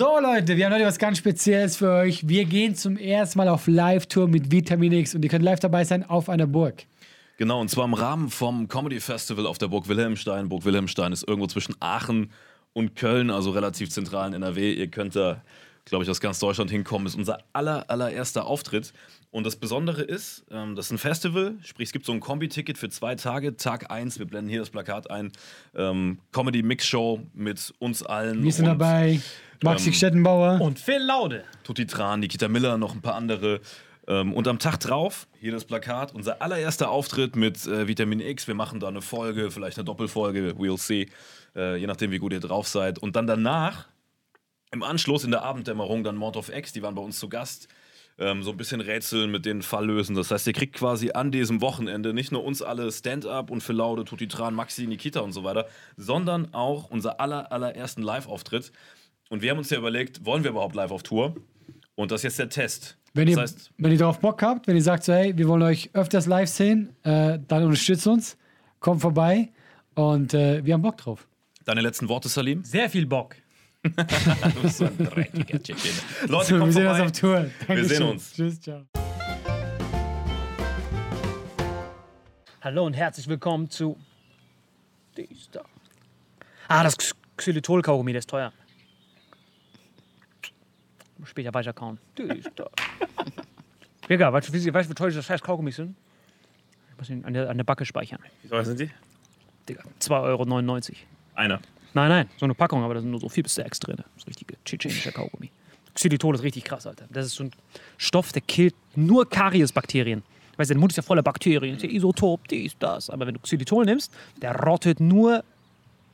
So Leute, wir haben heute was ganz Spezielles für euch. Wir gehen zum ersten Mal auf Live-Tour mit Vitamin X und ihr könnt live dabei sein auf einer Burg. Genau, und zwar im Rahmen vom Comedy Festival auf der Burg Wilhelmstein. Burg Wilhelmstein ist irgendwo zwischen Aachen und Köln, also relativ zentral in NRW. Ihr könnt da, glaube ich, aus ganz Deutschland hinkommen. Ist unser aller, allererster Auftritt. Und das Besondere ist, ähm, das ist ein Festival, sprich, es gibt so ein Kombi-Ticket für zwei Tage. Tag 1, wir blenden hier das Plakat ein. Ähm, Comedy-Mix-Show mit uns allen. Wir sind und dabei. Maxi ähm, Stettenbauer. Und Phil Laude. Tutti Tran, Nikita Miller, noch ein paar andere. Ähm, und am Tag drauf, hier das Plakat, unser allererster Auftritt mit äh, Vitamin X. Wir machen da eine Folge, vielleicht eine Doppelfolge, we'll see. Äh, je nachdem, wie gut ihr drauf seid. Und dann danach, im Anschluss in der Abenddämmerung, dann Mord of X, die waren bei uns zu Gast. Ähm, so ein bisschen rätseln mit den Fall lösen. Das heißt, ihr kriegt quasi an diesem Wochenende nicht nur uns alle Stand-up und Phil Laude, Tutti Tran, Maxi, Nikita und so weiter, sondern auch unser aller, allerersten Live-Auftritt. Und wir haben uns ja überlegt, wollen wir überhaupt live auf Tour? Und das ist jetzt der Test. Wenn das ihr, heißt, wenn ihr darauf Bock habt, wenn ihr sagt so, hey, wir wollen euch öfters live sehen, äh, dann unterstützt uns, kommt vorbei und äh, wir haben Bock drauf. deine letzten Worte, Salim? Sehr viel Bock. Du bist so ein dreckiger Chicken. Leute, So, wir sehen uns auf Tour. Dankeschön. sehen uns. Tschüss, ciao. Hallo und herzlich willkommen zu. Dies da. Ah, das Xylitol-Kaugummi, der ist teuer. Muss Später weiter kauen. Dies da. Digga, weißt du, wie, weißt wie teuer diese scheiß Kaugummis sind? Ich muss ihn an der, an der Backe speichern. Wie teuer sind die? Digga, 2,99 Euro. Einer. Nein, nein, so eine Packung, aber da sind nur so vier bis sechs drin. Das ist richtige tschetschenischer Kaugummi. Xylitol ist richtig krass, Alter. Das ist so ein Stoff, der killt nur Kariesbakterien. Weißt du, der Mund ist ja voller Bakterien. Ist ja Isotop, dies, das. Aber wenn du Xylitol nimmst, der rottet nur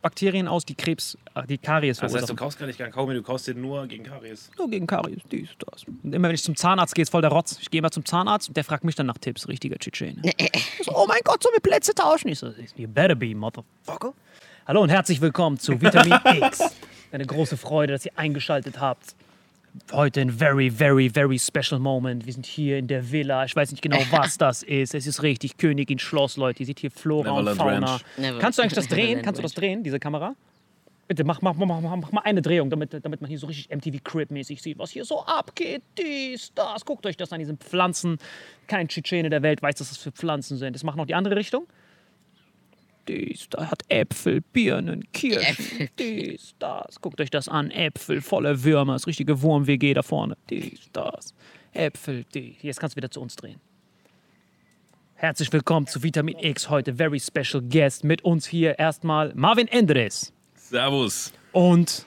Bakterien aus, die Krebs, äh, die Karies Das heißt, du verursachen. kaufst gar nicht keinen Kaugummi, du kaufst den nur gegen Karies. nur gegen Karies, dies, das. Und immer wenn ich zum Zahnarzt gehe, ist voll der Rotz. Ich gehe immer zum Zahnarzt und der fragt mich dann nach Tipps. Richtiger Tschetschene. So, oh mein Gott, sollen wir Plätze tauschen? Ich so, you better be, motherfucker. Hallo und herzlich willkommen zu Vitamin X. Eine große Freude, dass ihr eingeschaltet habt. Heute ein very, very, very special moment. Wir sind hier in der Villa. Ich weiß nicht genau, was das ist. Es ist richtig Königin Schloss, Leute. Ihr seht hier Flora und Neverland Fauna. Ranch. Never- Kannst du eigentlich das drehen? Kannst du das drehen, diese Kamera? Bitte, mach, mach, mach, mach, mach mal eine Drehung, damit, damit man hier so richtig MTV Crib-mäßig sieht, was hier so abgeht. Dies, das. Guckt euch das an, diesen Pflanzen. Kein Tschetschene der Welt weiß, dass das für Pflanzen sind. Das macht noch die andere Richtung. Dies, da hat Äpfel, Birnen, Kirschen, dies, das. Guckt euch das an. Äpfel voller Würmer, das richtige Wurm-WG da vorne. Dies, das. Äpfel, dies. Jetzt kannst du wieder zu uns drehen. Herzlich willkommen zu Vitamin X. Heute very special guest mit uns hier erstmal Marvin Endres Servus. und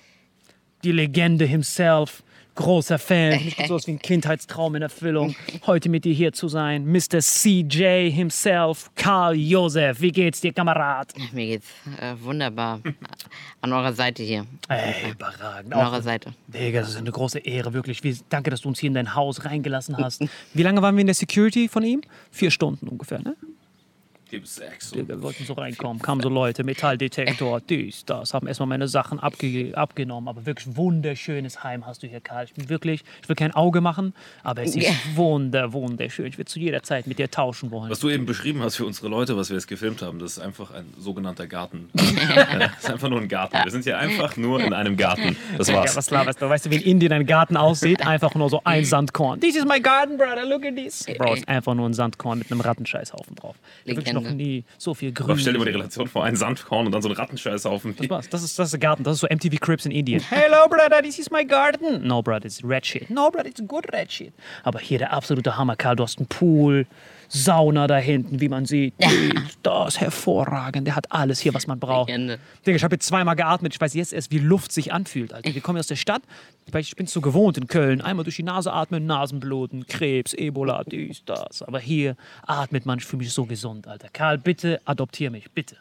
die Legende himself. Großer Fan, nicht so was wie ein Kindheitstraum in Erfüllung. Heute mit dir hier zu sein, Mr. CJ himself, Karl Josef. Wie geht's dir, Kamerad? Mir geht's äh, wunderbar. An eurer Seite hier. Ey, überragend. An Auch, eurer Seite. Digga, das ist eine große Ehre, wirklich. Wie, danke, dass du uns hier in dein Haus reingelassen hast. Wie lange waren wir in der Security von ihm? Vier Stunden ungefähr, ne? Gib's Sex. Wir wollten so reinkommen, kamen so Leute, Metalldetektor, dies, das, haben erstmal meine Sachen abge abgenommen. Aber wirklich wunderschönes Heim hast du hier, Karl. Ich bin wirklich, ich will kein Auge machen, aber es ist Ja. wunder, wunderschön. Ich will zu jeder Zeit mit dir tauschen wollen. Was du eben beschrieben hast für unsere Leute, was wir jetzt gefilmt haben, das ist einfach ein sogenannter Garten. das ist einfach nur ein Garten. Wir sind hier einfach nur in einem Garten. Das Ja, war's. was laberst du? Weißt du, wie in Indien ein Garten aussieht? Einfach nur so ein Sandkorn. This is my garden, brother. Look at this. Bro, ist einfach nur ein Sandkorn mit einem Rattenscheißhaufen drauf. Wirklich noch nie so viel Aber Grün. stell dir mal die Relation vor, ein Sandkorn und dann so ein Rattenscheißhaufen. Das war's. Das ist, das ist der Garten. Das ist so MTV Crips in Indien. Hello, brother, this is my garden. No, brother, it's red shit. No, brother, it's good red shit. Aber hier der absolute Hammer, Karl. Du hast einen Pool, Sauna da hinten, wie man sieht. Das ist hervorragend. Der hat alles hier, was man braucht. Legende. Digga, ich habe jetzt zweimal geatmet. Ich weiß jetzt erst, wie Luft sich anfühlt. Alter. Wir kommen aus der Stadt. Ich bin so gewohnt in Köln. Einmal durch die Nase atmen, Nasenbluten, Krebs, Ebola, dies, das. Aber hier atmet man. Ich fühle mich so gesund, Alter. Karl, bitte adoptier mich. Bitte.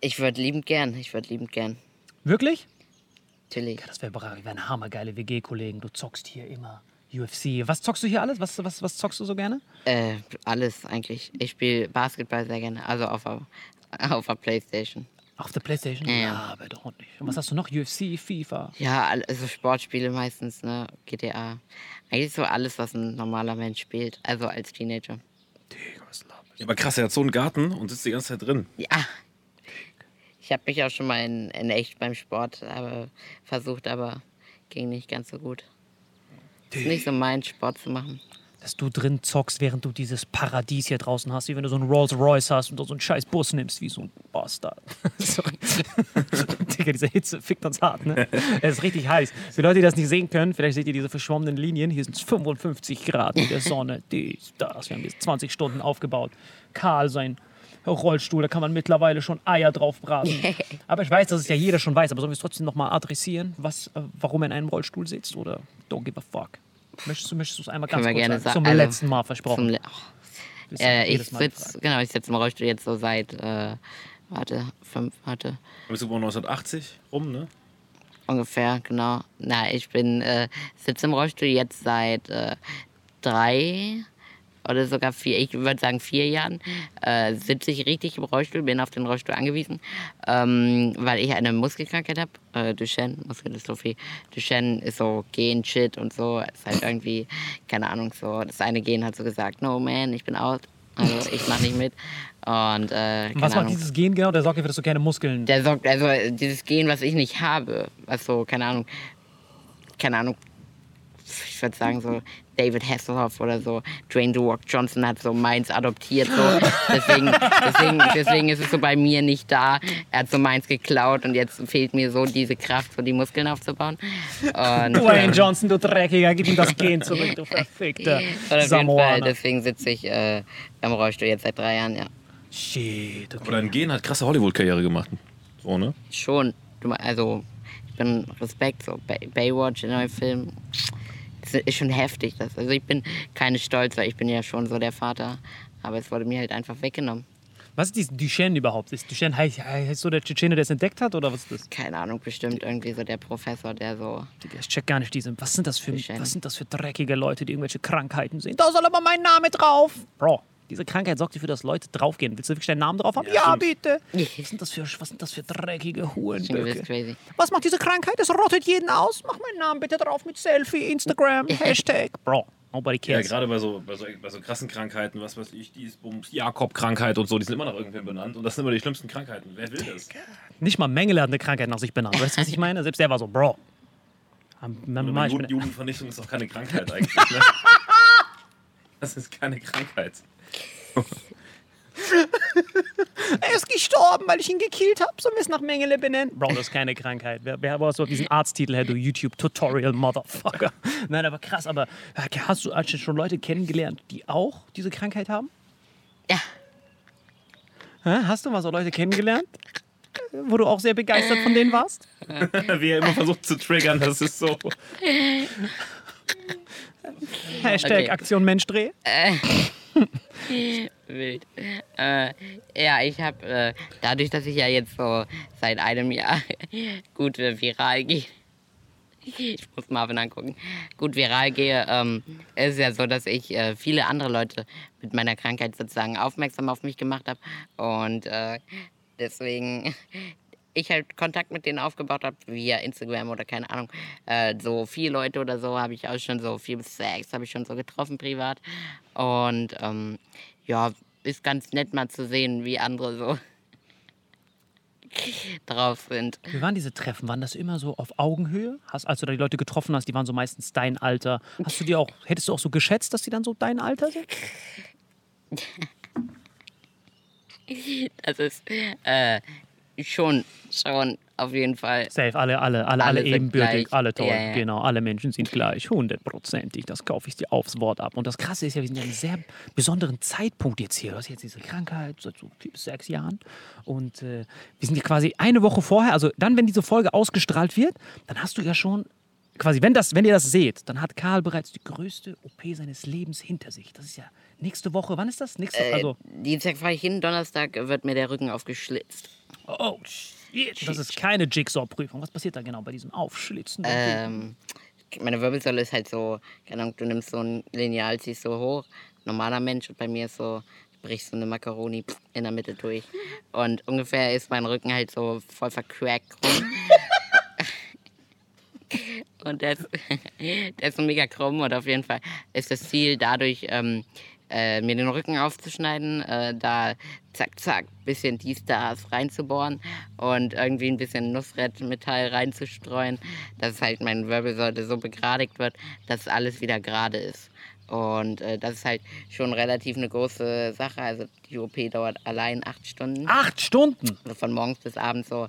Ich würde liebend gern. Ich würde liebend gern. Wirklich? Natürlich. Das wäre überragend. Wir wären hammergeile WG-Kollegen. Du zockst hier immer UFC. Was zockst du hier alles? Was, was, was zockst du so gerne? Äh, alles eigentlich. Ich spiele Basketball sehr gerne. Also auf der, auf der Playstation. Auf der Playstation? Ja, ja. Aber doch nicht. Und was hast du noch? UFC, FIFA? Ja, also Sportspiele meistens, ne? GTA. Eigentlich so alles, was ein normaler Mensch spielt. Also als Teenager. Digga, was laberst Ja, aber krass, er hat so einen Garten und sitzt die ganze Zeit drin. Ja. Ich habe mich auch schon mal in, in echt beim Sport aber, versucht, aber ging nicht ganz so gut. Ist nicht so mein Sport zu machen. Dass du drin zockst, während du dieses Paradies hier draußen hast, wie wenn du so einen Rolls Royce hast und so einen scheiß Bus nimmst, wie so ein Bastard. Sorry. Digga, diese Hitze fickt uns hart, ne? Es ist richtig heiß. Für Leute, die das nicht sehen können, vielleicht seht ihr diese verschwommenen Linien. Hier sind es 55 Grad in der Sonne. Dies, das. Wir haben jetzt 20 Stunden aufgebaut. Karl, sein Rollstuhl, da kann man mittlerweile schon Eier drauf braten. Aber ich weiß, dass es ja jeder schon weiß, aber sollen wir es trotzdem nochmal adressieren, was, äh, warum er in einem Rollstuhl sitzt? Oder don't give a fuck? Möchtest du, möchtest du es einmal ganz kurz gerne sagen? sa- Zum also, letzten Mal versprochen. Le ja äh, ich sitze genau, ich sitze im Rollstuhl jetzt so seit, äh, warte, fünf, warte, Bist du geboren 1980 rum, ne? ungefähr, genau. Na, ich bin, äh, sitze im Rollstuhl jetzt seit äh, drei oder sogar vier, ich würde sagen vier Jahren, äh, sitze ich richtig im Rollstuhl, bin auf den Rollstuhl angewiesen, ähm, weil ich eine Muskelkrankheit habe, äh, Duchenne, Muskeldystrophie. Duchenne ist so Gen-Shit und so, ist halt irgendwie, keine Ahnung, so, das eine Gen hat so gesagt, no man, ich bin out, also ich mache nicht mit. Und, äh, Was macht dieses Gen genau? Der sorgt dafür, dass du keine Muskeln. Der sorgt, also dieses Gen, was ich nicht habe, was so, keine Ahnung, keine Ahnung, ich würde sagen so David Hasselhoff oder so, Dwayne The Rock Johnson hat so meins adoptiert, so. Deswegen, deswegen, deswegen ist es so bei mir nicht da. Er hat so meins geklaut und jetzt fehlt mir so diese Kraft, so die Muskeln aufzubauen. Und, Dwayne ähm, Johnson, du Dreckiger, gib ihm das Gen zurück, du verfickter und auf jeden Fall, Samoaner. deswegen sitze ich äh, im Rollstuhl jetzt seit drei Jahren, ja. Shit, okay. Aber dein Gen hat krasse Hollywood-Karriere gemacht. So, ne? Schon. Also, ich bin Respekt, so Bay Baywatch, der neue Film. Das ist schon heftig. Das. Also, ich bin keine Stolz, weil ich bin ja schon so der Vater. Aber es wurde mir halt einfach weggenommen. Was ist dieses Duchenne überhaupt? Ist Duchenne heißt, heißt so der Tschetschene, der es entdeckt hat? Oder was ist das? Keine Ahnung, bestimmt irgendwie so der Professor, der so. Digga, Ich check gar nicht diese. Was sind das für, Duchenne. was sind das für dreckige Leute, die irgendwelche Krankheiten sehen? Da soll aber mein Name drauf. Bro, Diese Krankheit sorgt dafür, dass Leute draufgehen. Willst du wirklich deinen Namen drauf haben? Ja, bitte. Was sind, das für, was sind das für dreckige Hurenböcke? crazy. Was macht diese Krankheit? Es rottet jeden aus. Mach meinen Namen bitte drauf mit Selfie, Instagram, Hashtag. Bro, nobody Ja, cares. gerade bei so, bei, so, bei so krassen Krankheiten, was weiß ich, die Jakob-Krankheit und so, die sind immer nach irgendwem benannt und das sind immer die schlimmsten Krankheiten. Wer will das? Nicht mal Mengele hat eine Krankheit nach sich benannt. Weißt du, was ich meine? Selbst der war so, Bro. Juden, Judenvernichtung ist doch keine Krankheit eigentlich. Ne? Das ist keine Krankheit. er ist gestorben, weil ich ihn gekillt habe. Sollen wir es nach Mengele benennen? Bro, das ist keine Krankheit. Wer, wer aber so diesen Arzttitel her, du YouTube-Tutorial, Motherfucker. Nein, aber krass, aber äh, hast du schon Leute kennengelernt, die auch diese Krankheit haben? Ja. Hast du mal so Leute kennengelernt? Wo du auch sehr begeistert von denen warst? Wie er immer versucht zu triggern, das ist so. Hashtag Okay. Aktion Mensch Dreh. Wild. Äh, ja, ich habe äh, dadurch, dass ich ja jetzt so seit einem Jahr gut äh, viral gehe. Ich muss Marvin angucken. Gut viral gehe, ähm, ist ja so, dass ich äh, viele andere Leute mit meiner Krankheit sozusagen aufmerksam auf mich gemacht habe. Und äh, deswegen ich halt Kontakt mit denen aufgebaut habe, via Instagram oder keine Ahnung. Äh, so vier Leute oder so habe ich auch schon so, vier bis sechs habe ich schon so getroffen privat. Und ähm, ja, ist ganz nett mal zu sehen, wie andere so drauf sind. Wie waren diese Treffen? Waren das immer so auf Augenhöhe? Hast, als du da die Leute getroffen hast, die waren so meistens dein Alter. Hast du die auch, hättest du auch so geschätzt, dass die dann so dein Alter sind? Das ist äh, schon, schon auf jeden Fall. Safe, alle, alle, alle, alle, ebenbürtig, alle toll. Ja, ja. Genau, alle Menschen sind gleich, hundertprozentig. Das kaufe ich dir aufs Wort ab. Und das Krasse ist ja, wir sind ja in einem sehr besonderen Zeitpunkt jetzt hier. Du hast jetzt diese Krankheit seit so sechs Jahren. Und äh, wir sind ja quasi eine Woche vorher, also dann, wenn diese Folge ausgestrahlt wird, dann hast du ja schon. Quasi, wenn, das, wenn ihr das seht, dann hat Karl bereits die größte OP seines Lebens hinter sich. Das ist ja nächste Woche. Wann ist das? Nächste, Äh, also, Dienstag fahre ich hin, Donnerstag wird mir der Rücken aufgeschlitzt. oh, shit. Das ist keine Jigsaw-Prüfung. Was passiert da genau bei diesem Aufschlitzen? Ähm, meine Wirbelsäule ist halt so, keine Ahnung, du nimmst so ein Lineal, ziehst so hoch, normaler Mensch und bei mir ist so, brichst so eine Macaroni in der Mitte durch. Und ungefähr ist mein Rücken halt so voll vercrackt. Und der ist, der ist mega krumm und auf jeden Fall ist das Ziel dadurch, ähm, äh, mir den Rücken aufzuschneiden, äh, da zack, zack, bisschen dies, das reinzubohren und irgendwie ein bisschen Nussrettmetall reinzustreuen, dass halt meine Wirbelsäule so begradigt wird, dass alles wieder gerade ist. Und äh, das ist halt schon relativ eine große Sache. Also die OP dauert allein acht Stunden. Acht Stunden! Also von morgens bis abends so,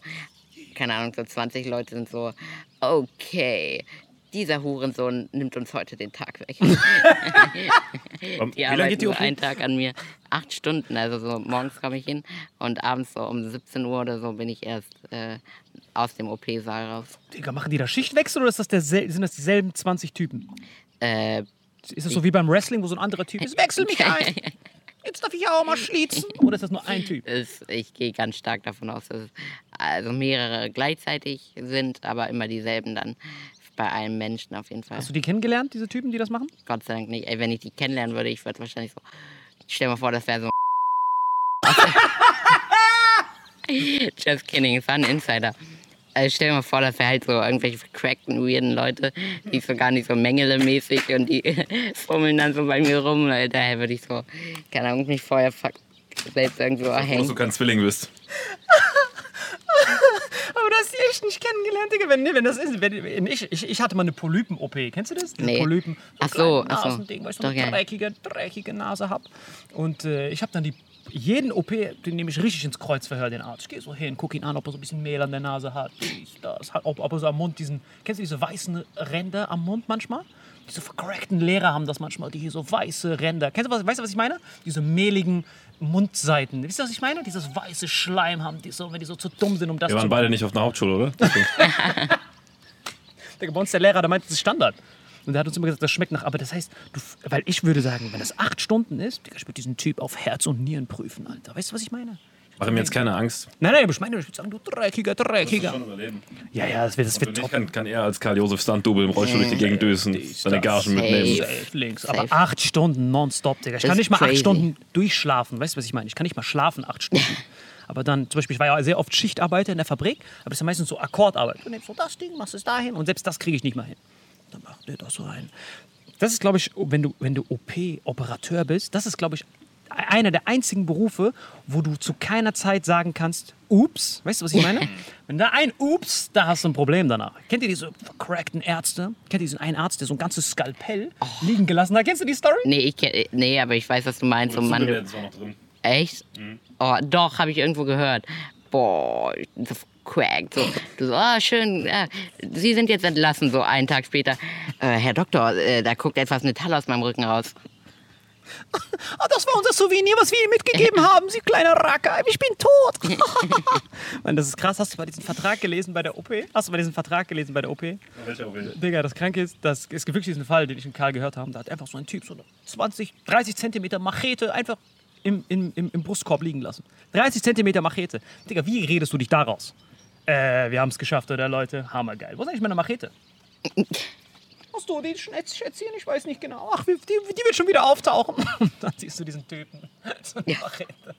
keine Ahnung, so 20 Leute sind so, okay, dieser Hurensohn nimmt uns heute den Tag weg. Wie Die lange geht arbeiten die so einen Tag an mir. Acht Stunden, also so morgens komme ich hin und abends so um 17 Uhr oder so bin ich erst äh, aus dem OP-Saal raus. Digga, machen die da Schichtwechsel oder ist das sind das dieselben 20 Typen? Äh, Ist das so wie beim Wrestling, wo so ein anderer Typ ist? Wechsel mich ein! Jetzt darf ich auch mal schlitzen. Oder ist das nur ein Typ? es, ich gehe ganz stark davon aus, dass es also mehrere gleichzeitig sind, aber immer dieselben dann bei einem Menschen auf jeden Fall. Hast du die kennengelernt, diese Typen, die das machen? Gott sei Dank nicht. Ey, wenn ich die kennenlernen würde, ich würde wahrscheinlich so. Stell dir mal vor, das wäre so. Just kidding, es war ein Insider. Also stell dir mal vor, das wäre halt so irgendwelche vercrackten, weirden Leute, die so gar nicht so mängelemäßig und die fummeln dann so bei mir rum. Weil daher würde ich so, keine Ahnung, mich vorher fuck, selbst irgendwo Dass du hängen. kein Zwilling bist. Aber du hast die echt nicht kennengelernt, Digga. Wenn, nee, wenn das ist, wenn, ich, ich, ich hatte mal eine Polypen-OP. Kennst du das? Diese Nee. Polypen. Ach so, ach so. Nasending, weil ich so Doch, eine dreckige, dreckige Nase habe. Und äh, ich habe dann die, jeden OP, den nehme ich richtig ins Kreuzverhör, den Arzt. Ich gehe so hin, gucke ihn an, ob er so ein bisschen Mehl an der Nase hat. Dies, das, hat ob, ob er so am Mund diesen, kennst du diese weißen Ränder am Mund manchmal? Diese vercrackten Lehrer haben das manchmal, die hier so weiße Ränder. Kennst du was, weißt du, was ich meine? Diese mehligen Mundseiten. Wisst ihr, was ich meine? Dieses weiße Schleim haben, die so, wenn die so zu dumm sind, um das Wir zu waren beide nicht auf einer Hauptschule, oder? Bei uns der Lehrer, der meinte, das ist Standard. Und der hat uns immer gesagt, das schmeckt nach. Aber das heißt, du, weil ich würde sagen, wenn das acht Stunden ist, Digga, ich würde diesen Typ auf Herz und Nieren prüfen, Alter. Weißt du, was ich meine? Mach ihm jetzt keine Angst. Nein, nein, ich meine, ich würde sagen, du dreckiger, dreckiger. überleben. Ja, ja, das wird, das wird Ich top. kann, kann er als Karl-Josef Stunt-Double im Rollstuhl durch die Gegend düsen, seine Gagen mitnehmen. Safe links. Safe. Aber acht Stunden nonstop, Digga. Ich Das kann nicht mal acht. Stunden durchschlafen. Weißt du, was ich meine? Ich kann nicht mal schlafen, acht Stunden. Aber dann, zum Beispiel, ich war ja sehr oft Schichtarbeiter in der Fabrik, aber es ist ja meistens so Akkordarbeit. Du nimmst so das Ding, machst es dahin und selbst das kriege ich nicht mal hin. Dann macht der das so rein. Das ist, glaube ich, wenn du, wenn du OP-Operateur bist, das ist, glaube ich, einer der einzigen Berufe, wo du zu keiner Zeit sagen kannst, ups, weißt du, was ich meine? Wenn da ein ups, da hast du ein Problem danach. Kennt ihr diese vercrackten Ärzte? Kennt ihr diesen einen Arzt, der so ein ganzes Skalpell liegen gelassen hat? Kennst du die Story? Nee, ich, kenn- nee, aber ich weiß, was du meinst. So, Mann, du, ist auch noch drin. echt? Oh, doch, habe ich irgendwo gehört. Boah, so cracked. So, du so, ah, schön, ja, Sie sind jetzt entlassen, so einen Tag später. Äh, Herr Doktor, äh, da guckt etwas Metall aus meinem Rücken raus. Ah, das war unser Souvenir, was wir Ihnen mitgegeben haben, Sie kleiner Racker. Ich bin tot. Mann, das ist krass. Hast du mal diesen Vertrag gelesen bei der OP? Hast du mal diesen Vertrag gelesen bei der OP? Welcher will? Digga, das Kranke ist, das ist wirklich diesen Fall, den ich in Karl gehört habe. Da hat einfach so ein Typ so eine 20, 30 Zentimeter Machete einfach im, im, im, im Brustkorb liegen lassen. 30 Zentimeter Machete. Digga, wie redest du dich daraus? Äh, wir haben es geschafft, oder Leute? Hammergeil. Wo ist eigentlich meine Machete? Hast du die Schätzchen? Ich weiß nicht genau. Ach, die, die wird schon wieder auftauchen. Und dann siehst du diesen Typen. So eine Machete.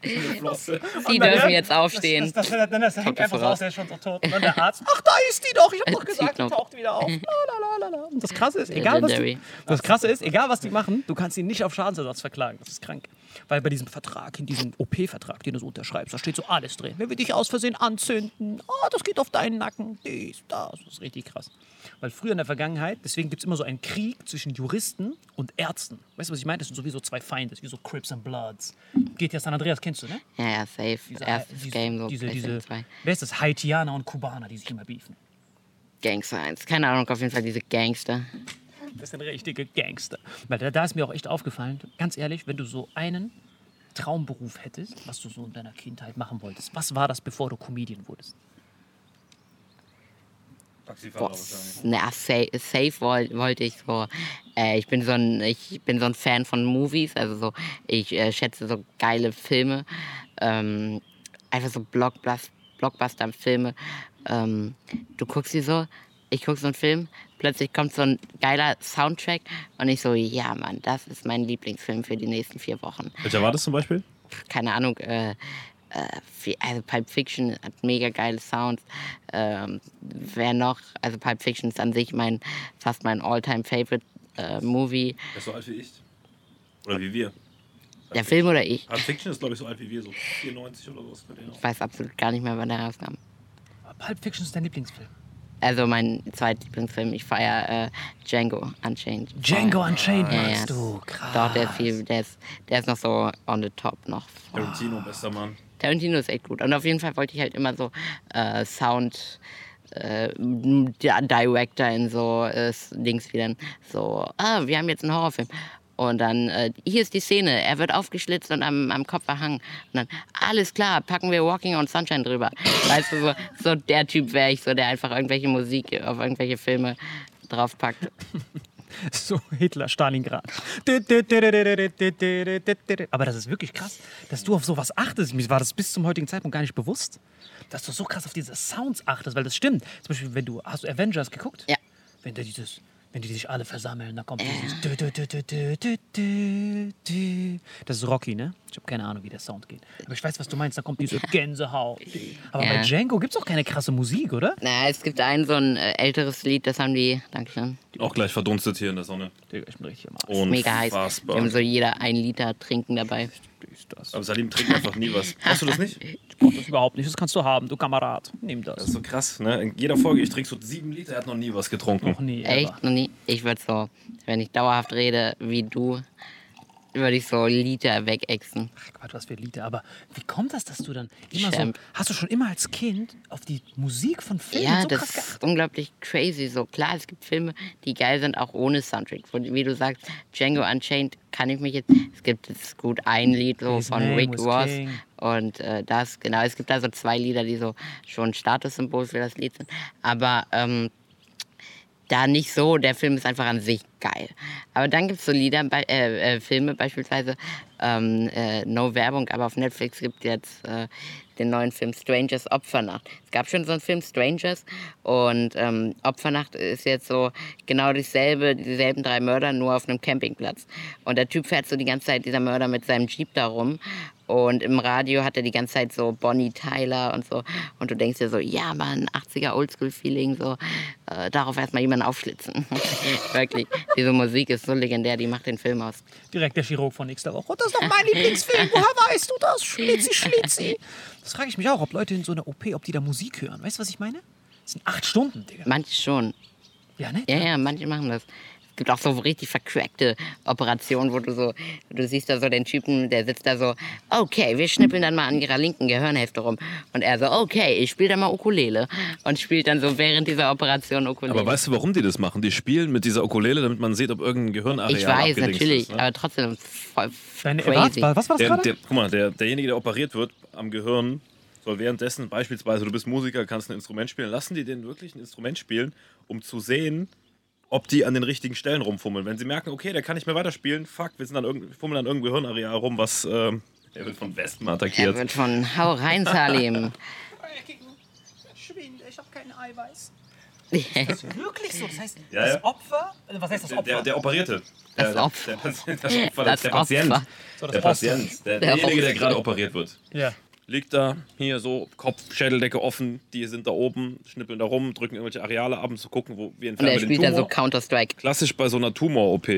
In der Brust. Sie dürfen jetzt aufstehen. Das, das, das, das, das hängt einfach voraus. raus, der ist schon so tot. Und dann der Arzt, ach, da ist die doch. Ich hab doch Zieht gesagt, die taucht wieder auf. Lalalala. Und das Krasse ist, egal was, die, Legendary. das Krasse ist, egal was die machen, du kannst sie nicht auf Schadensersatz verklagen. Das ist krank. Weil bei diesem Vertrag, in diesem OP-Vertrag, den du so unterschreibst, da steht so alles drin. Wenn wir dich aus Versehen anzünden, oh, das geht auf deinen Nacken, dies, das. Das ist richtig krass. Weil früher in der Vergangenheit, deswegen gibt es immer so einen Krieg zwischen Juristen und Ärzten. Weißt du, was ich meine? Das sind sowieso zwei Feinde, wie so Crips and Bloods. Geht ja San Andreas, kennst du, ne? Ja, ja, safe. Diese- diese, Game, so diese, diese, PlayStation 2. wer ist das? Haitianer und Kubaner, die sich immer beefen. Gangster 1. Keine Ahnung, auf jeden Fall diese Gangster. Das sind richtige Gangster. Weil da, da ist mir auch echt aufgefallen, ganz ehrlich, wenn du so einen Traumberuf hättest, was du so in deiner Kindheit machen wolltest, was war das, bevor du Comedian wurdest? Boah, na, safe, safe woll, wollte ich so. Äh, ich bin so ein, ich bin so ein Fan von Movies, also so, ich äh, schätze so geile Filme, ähm, einfach so Blockbus- Blockbuster-Filme. Ähm, du guckst sie so, ich guck so einen Film, plötzlich kommt so ein geiler Soundtrack und ich so, ja Mann, das ist mein Lieblingsfilm für die nächsten vier Wochen Welcher war das zum Beispiel? keine Ahnung, äh, äh, also Pulp Fiction hat mega geile Sounds. Ähm, wer noch, also Pulp Fiction ist an sich mein, fast mein all-time favorite äh, Movie. Er ist so alt wie ich. Oder wie wir. Der Film oder ich? Pulp Fiction ist, glaube ich, so alt wie wir, so 94 oder sowas. Ich weiß absolut gar nicht mehr, wann der rauskam. Pulp Fiction ist dein Lieblingsfilm. Also mein zweitlieblingsfilm, ich feiere äh, Django Unchained. Django Unchained Ja, magst ja. du, krass. Doch, der ist, viel, der, ist, der ist noch so on the top noch. Tarantino, bester Mann. Tarantino ist echt gut. Und auf jeden Fall wollte ich halt immer so äh, Sound äh, Di- Director in so äh, Dings wie dann so, ah, wir haben jetzt einen Horrorfilm. Und dann, äh, hier ist die Szene, er wird aufgeschlitzt und am, am Kopf verhangen. Und dann, alles klar, packen wir Walking on Sunshine drüber. Weißt du, so, so der Typ wäre ich, so der einfach irgendwelche Musik auf irgendwelche Filme draufpackt. So Hitler, Stalingrad. Aber das ist wirklich krass, dass du auf sowas achtest. Mir war das bis zum heutigen Zeitpunkt gar nicht bewusst, dass du so krass auf diese Sounds achtest, weil das stimmt. Zum Beispiel, wenn du, hast du Avengers geguckt? Ja. Wenn da dieses, wenn die sich alle versammeln, dann kommt dieses dü- dü- dü- dü- dü- dü- dü- dü. Das ist Rocky, ne? Ich habe keine Ahnung, wie der Sound geht. Aber ich weiß, was du meinst, da kommt diese Gänsehaut. Aber bei Ja. Django gibt es auch keine krasse Musik, oder? Na, es gibt ein so ein äh, älteres Lied, das haben die, Dankeschön, Auch gleich verdunstet hier in der Sonne. Digga, ich bin richtig am Arsch. mega heiß. Unfassbar. Wir haben so jeder ein Liter trinken dabei. Dies, das. Aber Salim trinkt einfach nie was. Brauchst du das nicht? Ich brauch das überhaupt nicht. Das kannst du haben, du Kamerad. Nimm das. Das ist so krass, ne? In jeder Folge, ich trinke so sieben Liter, er hat noch nie was getrunken. Noch nie. Echt? Noch nie? Ich würde so, wenn ich dauerhaft rede wie du, würde ich so Liter wegexen. Ach Gott, was für Lieder. Aber wie kommt das, dass du dann immer so. Champ. Hast du schon immer als Kind auf die Musik von Filmen Ja, so das krass geachtet? ist unglaublich crazy. So klar, es gibt Filme, die geil sind, auch ohne Soundtrack. Wie du sagst, Django Unchained kann ich mich jetzt. Es gibt jetzt gut ein Lied so His von Rick Ross King. und äh, das, genau. Es gibt da so zwei Lieder, die so schon Statussymbol für das Lied sind. Aber ähm, Da nicht so, der Film ist einfach an sich geil. Aber dann gibt es so Lieder, äh, äh, Filme beispielsweise, ähm, äh, no Werbung, aber auf Netflix gibt jetzt äh, den neuen Film Strangers Opfernacht. Es gab schon so einen Film Strangers und ähm, Opfernacht ist jetzt so genau dasselbe, dieselben drei Mörder, nur auf einem Campingplatz. Und der Typ fährt so die ganze Zeit, dieser Mörder, mit seinem Jeep da rum. Und im Radio hat er die ganze Zeit so Bonnie Tyler und so. Und du denkst dir so, ja, Mann, 80er Oldschool-Feeling, so, äh, darauf erstmal jemanden aufschlitzen. Wirklich. Diese Musik ist so legendär, die macht den Film aus. Direkt der Chirurg von nächster Woche. Und das ist doch mein Lieblingsfilm. Woher weißt du das? Schlitzi, Schlitzi. Das frage ich mich auch, ob Leute in so einer OP, ob die da Musik hören. Weißt du, was ich meine? Das sind acht Stunden, Digga. Manche schon. Ja, ne? Ja, ja, manche machen das. Es gibt auch so richtig vercrackte Operationen, wo du so, du siehst da so den Typen, der sitzt da so, okay, wir schnippeln dann mal an ihrer linken Gehirnhälfte rum. Und er so, okay, ich spiele dann mal Ukulele. Und spielt dann so während dieser Operation Ukulele. Aber weißt du, warum die das machen? Die spielen mit dieser Ukulele, damit man sieht, ob irgendein Gehirnareal ich weiß, natürlich, ist. Ne? aber trotzdem voll Deine, crazy. was, was war das Der, gerade? der, guck mal, der, derjenige, der operiert wird am Gehirn, soll währenddessen, beispielsweise, du bist Musiker, kannst ein Instrument spielen, lassen die den wirklich ein Instrument spielen, um zu sehen, ob die an den richtigen Stellen rumfummeln. Wenn sie merken, okay, der kann nicht mehr weiterspielen, fuck, wir sind dann irgend, fummeln an irgendeinem Gehirnareal rum, was, ähm, er wird von Wespen er attackiert. wird von Hau rein, Salim. Schwinde, ich habe kein Eiweiß. ja, Wirklich so? Das heißt, Ja, ja. das Opfer, also was heißt das Der, Opfer? der, der Operierte. Das der, Opfer. Der, Patient, das Opfer, Das der Patient. Opfer. So, das Der Opfer. Patient. Der, Der derjenige, der gerade operiert wird. Ja. Liegt da, hier so, Kopf, Schädeldecke offen, die sind da oben, schnippeln da rum, drücken irgendwelche Areale ab, um zu gucken, wo wir Und entfernen er wir den spielt dann so Tumor. Counter-Strike. Klassisch bei so einer Tumor-OP.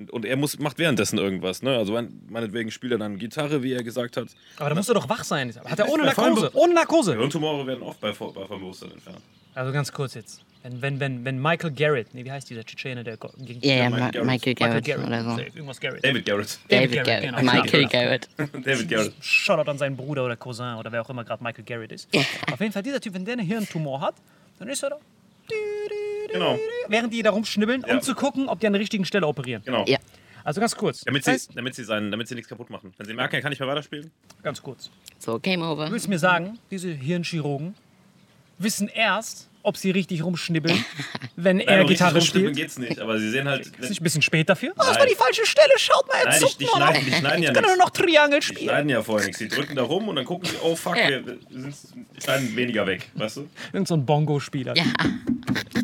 Und, und er muss, macht währenddessen irgendwas, ne? Also mein- meinetwegen spielt er dann Gitarre, wie er gesagt hat. Aber da musst du doch wach sein. Hat er ohne Narkose? Ohne Narkose. Hirntumore werden oft bei, bei Bewusstsein entfernt. Also ganz kurz jetzt. Wenn, wenn, wenn, wenn Michael Garrett, nee, wie heißt dieser Tschetschene, der gegen Ja, ja, Michael Ma- Garrett. Michael Garrett oder so. Irgendwas Garrett. David Garrett. David Garrett, Garrett. genau. Michael Garrett. David Garrett. Shoutout an seinen Bruder oder Cousin oder wer auch immer gerade Michael Garrett ist. Auf jeden Fall, dieser Typ, wenn der einen Hirntumor hat, dann ist er da. Genau. Während die da rumschnibbeln, Ja. um zu gucken, ob die an der richtigen Stelle operieren. Genau. Ja. Also ganz kurz. Damit, sie, heißt, damit, sie seinen, damit sie nichts kaputt machen. Wenn sie merken, er kann nicht mehr weiterspielen. ganz kurz. So, Game Du Over. willst mir sagen, diese Hirnchirurgen wissen erst, ob sie richtig rumschnibbeln, wenn Nein, er Gitarre spielt. geht's nicht, aber sie sehen halt. Ist nicht ein bisschen spät dafür? Oh, das war die falsche Stelle. Schaut mal, er Nein, die, zuckt die, noch. schneiden, die schneiden ja Ich kann nur noch Triangel Die spielen. schneiden ja vorher nichts. Die drücken da rum und dann gucken die, oh fuck, wir, wir sind, die schneiden weniger weg, weißt du? Irgend so ein Bongo-Spieler.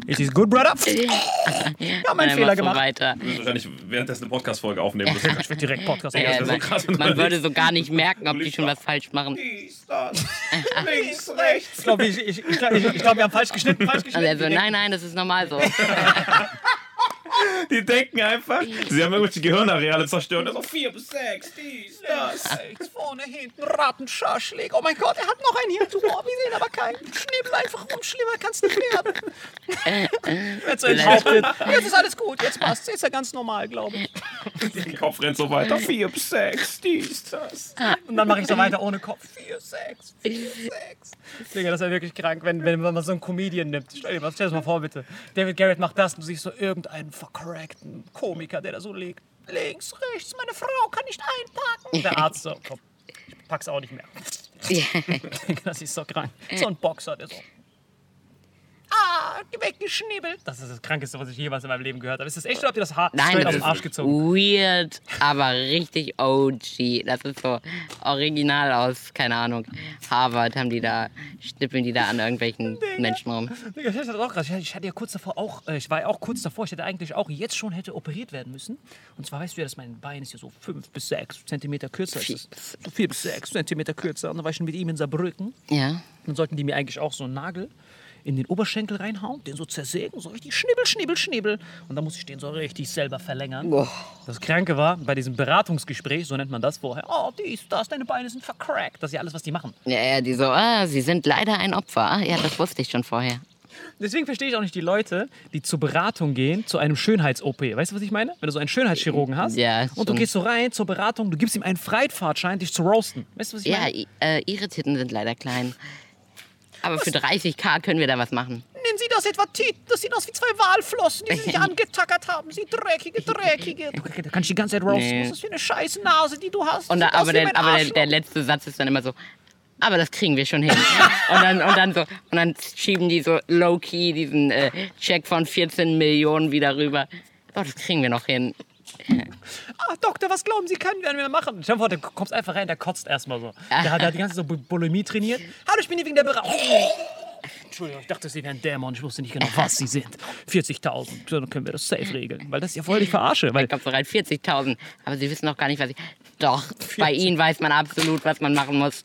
It is good, brother. Ja, mein Dann Fehler gemacht. weiter. Wirst wahrscheinlich währenddessen eine Podcast-Folge aufnehmen müssen. Ich will direkt Podcast. Ja, so man, du man würde so gar nicht merken, ob die schon was falsch machen. Dies, das, links, rechts. Ich glaube, ich, ich, ich, ich, ich glaub, wir haben falsch geschnitten. Falsch Und geschnitten. er so, nein, nein, das ist normal so. Die denken einfach, sie haben irgendwelche Gehirnareale zerstört. Also vier bis sechs, dies, das. Rechts, vorne, hinten, Ratenschaschlik. Oh mein Gott, er hat noch einen Hirntumor. Wir sehen aber keinen. Schnibbel einfach rum. Schlimmer kann's nicht werden. Jetzt. Jetzt ist alles gut. Jetzt passt. Jetzt ist er ganz normal, glaube ich. Der Kopf rennt so weiter. Vier bis sechs, dies, das. Und dann mache ich so weiter ohne Kopf. 4, 6, 4, 6. Digga, das ist ja wirklich krank, wenn, wenn man so einen Comedian nimmt. Stell dir, mal- stell dir das mal vor, bitte. David Garrett macht das und du siehst so irgendeinen vercrackten Komiker, der da so liegt. Links, rechts, meine Frau kann nicht einpacken. Und der Arzt so, komm, ich pack's auch nicht mehr. Das ist so krank. So ein Boxer, der so. Ah, weggeschnibbelt. Das ist das Krankeste, was ich jemals in meinem Leben gehört habe. Ist das echt oder habt ihr das Haar Nein, straight das aus dem Arsch ist gezogen? weird, aber richtig OG. Das ist so original aus, keine Ahnung, Harvard haben die da, schnippeln die da an irgendwelchen Menschen rum. Digga, ich hatte das auch gerade. Ich hatte- Ich hatte ja kurz davor auch, äh, ich war ja auch kurz davor, ich hätte eigentlich auch jetzt schon hätte operiert werden müssen. Und zwar weißt du ja, dass mein Bein ist ja so fünf bis sechs Zentimeter kürzer Vier ist. bis So vier bis sechs Zentimeter kürzer. Und dann war ich schon mit ihm in Saarbrücken. Ja. Dann sollten die mir eigentlich auch so einen Nagel in den Oberschenkel reinhauen, den so zersägen, so richtig schnibbel, schnibbel, schnibbel. Und dann muss ich den so richtig selber verlängern. Boah. Das Kranke war, bei diesem Beratungsgespräch, so nennt man das vorher, oh, dies, das, deine Beine sind vercrackt. Das ist ja alles, was die machen. Ja, ja, die so, ah, sie sind leider ein Opfer. Ah, ja, das wusste ich schon vorher. Deswegen verstehe ich auch nicht die Leute, die zur Beratung gehen, zu einem Schönheits-OP. Weißt du, was ich meine? Wenn du so einen Schönheitschirurgen hast Ja, und du gehst so rein zur Beratung, du gibst ihm einen Freifahrtschein, dich zu roasten. Weißt du, was ich Ja, meine? i- äh, ihre Titten sind leider klein. Aber für 30k können wir da was machen. Nennen Sie das etwa Tit? Das sieht aus wie zwei Walflossen, die Sie sich angetackert haben. Sie dreckige, dreckige. Da kann ich die ganze Zeit roasten. Nee. Was ist das für eine scheiß Nase, die du hast? Und da, aber der, aber der, der letzte Satz ist dann immer so, aber das kriegen wir schon hin. Und dann, und dann, so, und dann schieben die so low-key diesen äh, Check von 14 Millionen wieder rüber. Oh, das kriegen wir noch hin. Ah, Doktor, was glauben Sie, können wir denn machen? Stell dir vor, du kommst einfach rein, der kotzt erstmal so. Der hat, der hat die ganze Zeit so Bu- Bulimie trainiert. Hallo, ich bin hier wegen der Beratung. Entschuldigung, ich dachte, Sie wären Dämon. Ich wusste nicht genau, was Sie sind. 40.000, dann können wir das safe regeln. Weil das ist ja voll die Verarsche. Weil Ich glaube so rein 40.000. Aber Sie wissen noch gar nicht, was ich. Doch, bei Ihnen weiß man absolut, was man machen muss.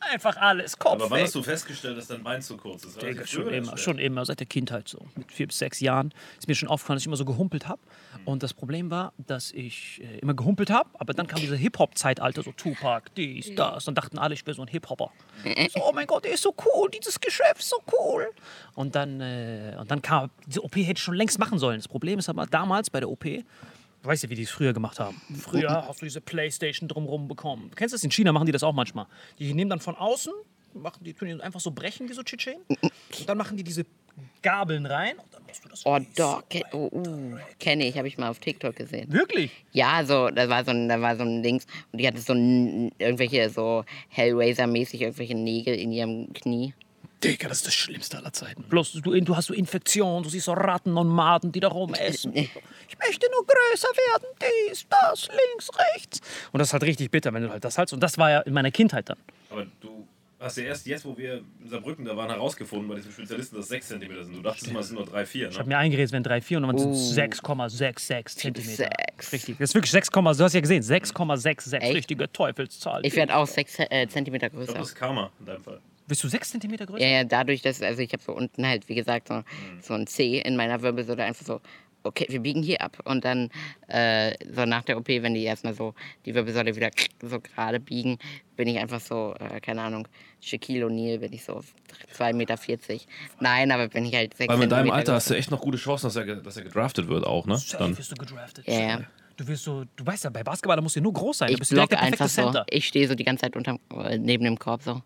Einfach alles, Kopf Aber wann weg. hast du festgestellt, dass dein Bein zu kurz ist? Digga, Relativ schon immer, schon immer, seit der Kindheit so. Mit vier bis sechs Jahren ist mir schon aufgefallen, dass ich immer so gehumpelt habe. Und das Problem war, dass ich äh, immer gehumpelt habe, aber dann kam diese Hip-Hop-Zeitalter, so Tupac, dies, das. Und dachten alle, ich wäre so ein Hip-Hopper. So, oh mein Gott, der ist so cool, dieses Geschäft ist so cool. Und dann, äh, und dann kam, diese OP hätte ich schon längst machen sollen. Das Problem ist aber, damals bei der OP, weißt ja, wie die es früher gemacht haben. Früher hast du diese Playstation drumrum bekommen. Du kennst das? In China machen die das auch manchmal. Die nehmen dann von außen, machen die, tun die einfach so brechen, wie so Tschetschenen. Und dann machen die diese Gabeln rein und dann musst du das. Oh, doch. ke- Oh, uh, kenne ich, habe ich mal auf TikTok gesehen. Wirklich? Ja, so, da war so ein, da war so ein Dings und die hatte so ein, irgendwelche so Hellraiser-mäßig irgendwelche Nägel in ihrem Knie. Digga, das ist das Schlimmste aller Zeiten. Bloß du, du hast so Infektionen, du siehst so Ratten und Maden, die da rumessen. Ich möchte nur größer werden, dies, das, links, rechts. Und das ist halt richtig bitter, wenn du halt das halt. Und das war ja in meiner Kindheit dann. Aber du hast ja erst jetzt, wo wir in Saarbrücken da waren, herausgefunden bei diesem Spezialisten, dass es 6 cm sind. Du dachtest mal, es sind nur 3, 4. Ich habe Ne? mir eingeredet, es wären 3, 4 und dann sind Uh. es 6,66 Zentimeter. Sechs. Richtig. Das ist wirklich 6, du hast ja gesehen, 6,66. Echt? Richtige Teufelszahl. Ich werde auch sechs äh, Zentimeter Ich glaube, größer. das ist Karma in deinem Fall. Bist du 6 Zentimeter größer? Ja, ja, dadurch, dass, also ich habe so unten halt, wie gesagt, so, so ein C in meiner Wirbelsäule einfach so, okay, wir biegen hier ab. Und dann äh, so nach der OP, wenn die erstmal so die Wirbelsäule wieder so gerade biegen, bin ich einfach so, äh, keine Ahnung, Shaquille O'Neal bin ich so 2,40 Meter. Nein, aber bin ich halt 6 Weil in deinem Alter hast du echt noch gute Chancen, dass er, dass er gedraftet wird auch, ne? Safe Dann. wirst du gedraftet. Ja. Du wirst so, du weißt ja, bei Basketball da musst du nur groß sein. Ich du bist direkt block der perfekte einfach so. Center. Ich stehe so die ganze Zeit unterm, äh, neben dem Korb so.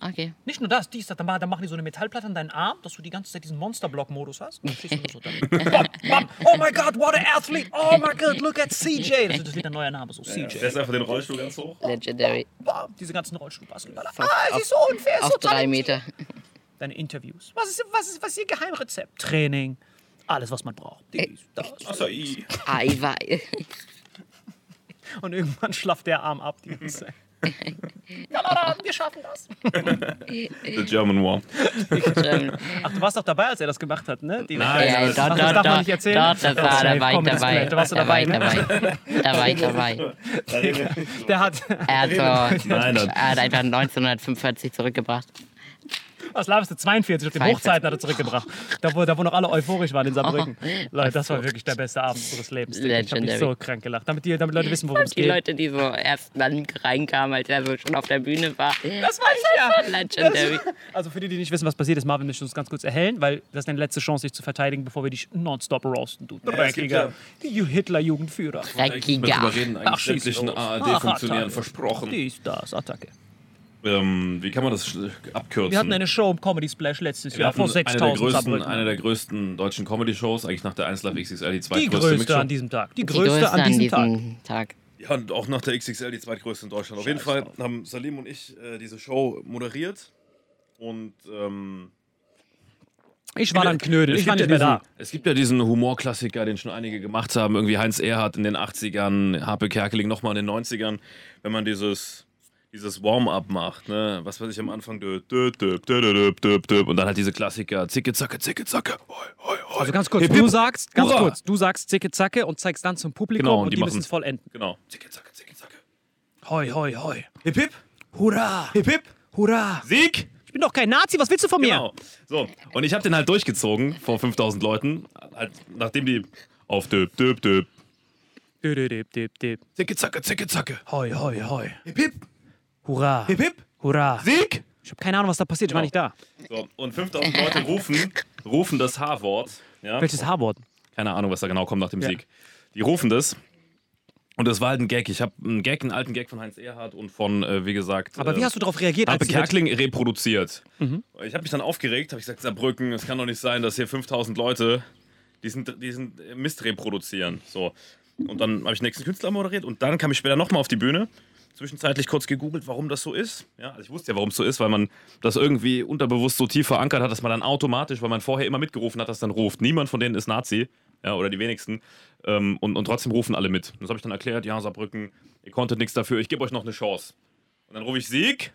Okay. Nicht nur das, dies, das, dann ma- dann machen die so eine Metallplatte an deinen Arm, dass du die ganze Zeit diesen Monsterblock-Modus hast. Und dann stehst du nur so dann. bam, bam, oh my God, what an athlete! Oh my God, look at CJ! Das, das wird ein neuer Name, so CJ. Lässt einfach den Rollstuhl ganz hoch. Legendary. Bam, diese ganzen Rollstuhlbasketballer. Ah, es ist so unfair, ist Auf so drei talentiert. Meter. Deine Interviews. Was ist, was, ist, was ist Ihr Geheimrezept? Training, alles, was man braucht. Dies, das. Acai. Eiweiß. Und irgendwann schlafft der Arm ab. Die ganze Zeit. Ja, wir schaffen das. The German War. Ach, du warst doch dabei, als er das gemacht hat, ne? Die Nein, Ja, das- dort, Ach, das darf man nicht erzählen? dort, das war, Safe, da war ich dabei. da warst du Da war dabei, ich ne? dabei. Da war ich dabei. Der hat, Er hat, so, Nein, er hat einfach 1945 zurückgebracht. Was laberst du, 42, auf den 42. Hochzeiten hat er zurückgebracht. Da wo, da, wo noch alle euphorisch waren in Saarbrücken. Leute, das war wirklich der beste Abend unseres Lebens. Ich habe mich so krank gelacht. Damit, die, damit Leute wissen, worum es Die geht. Leute, die so erst dann reinkamen, als er so schon auf der Bühne war. Das weiß ich ja. Legendary. Also für die, die nicht wissen, was passiert ist, Marvin möchte uns ganz kurz erhellen, weil das ist deine letzte Chance, dich zu verteidigen, bevor wir dich nonstop roasten, du dreckiger You Hitler-Jugendführer. Dreckiger. reden, Ach, eigentlich sämtlichen. ARD-Funktionären versprochen. Dies, das, Attacke. Ähm, wie kann man das abkürzen? Wir hatten eine Show im Comedy Splash letztes Wir Jahr vor hatten eine der, 6000 größten, Saarbrücken. eine der größten deutschen Comedy-Shows, eigentlich nach der 1 Live XXL, die Die zweitgrößte größte Mixshow. an diesem Tag. Die Die größte größte an diesem Tag. diesem Tag. Ja, und auch nach der XXL die zweitgrößte in Deutschland. Auf jeden Fall haben Salim und ich äh, diese Show moderiert. Und ähm, Ich war dann Knödel, es ich war gibt nicht ja mehr diesen, da. Es gibt ja diesen Humorklassiker, den schon einige gemacht haben. Irgendwie Heinz Erhardt in den 80ern, Harpe Kerkeling nochmal in den 90ern. Wenn man dieses, dieses Warm-up macht, ne? Was weiß ich am Anfang dö, dö, dö, und dann halt diese Klassiker zicke zacke zicke zacke. Hoi, hoi, hoi. Also ganz kurz, hip, du sagst, ganz Hurra. kurz, du sagst zicke zacke und zeigst dann zum Publikum genau, und, und die, die müssen es vollenden. Genau. Zicke zacke zicke zacke. Hoi hoi hoi. Hip hip. Hurra. Hip hip. Hurra. Sieg. Ich bin doch kein Nazi, was willst du von mir? Genau. So, und ich habe den halt durchgezogen vor 5000 Leuten, halt, nachdem die auf döp döp döp Döp, döp, döp, döp. Zicke, zacke, zicke, zacke. Hoi, hoi, hoi. Hip, hip. Hurra! Hip, hip. Hurra! Sieg! Ich habe keine Ahnung, was da passiert, ich war nicht da. So, und 5000 Leute rufen, rufen das H-Wort. Ja? Welches H-Wort? Keine Ahnung, was da genau kommt nach dem Ja. Sieg. Die rufen das. Und das war halt ein Gag. Ich habe einen Gag, einen alten Gag von Heinz Erhardt und von, äh, wie gesagt. Aber wie hast du darauf reagiert, die Leute- Kerkeling reproduziert. Mhm. Ich habe mich dann aufgeregt, habe ich gesagt, Saarbrücken, es kann doch nicht sein, dass hier 5000 Leute diesen, diesen Mist reproduzieren. So. Und dann habe ich den nächsten Künstler moderiert und dann kam ich später nochmal auf die Bühne zwischenzeitlich kurz gegoogelt, warum das so ist. Ja, also ich wusste ja, warum es so ist, weil man das irgendwie unterbewusst so tief verankert hat, dass man dann automatisch, weil man vorher immer mitgerufen hat, das dann ruft. Niemand von denen ist Nazi, ja, oder die wenigsten. Ähm, und, und trotzdem rufen alle mit. Das habe ich dann erklärt, ja, Saarbrücken, ihr konntet nichts dafür, ich gebe euch noch eine Chance. Und dann rufe ich Sieg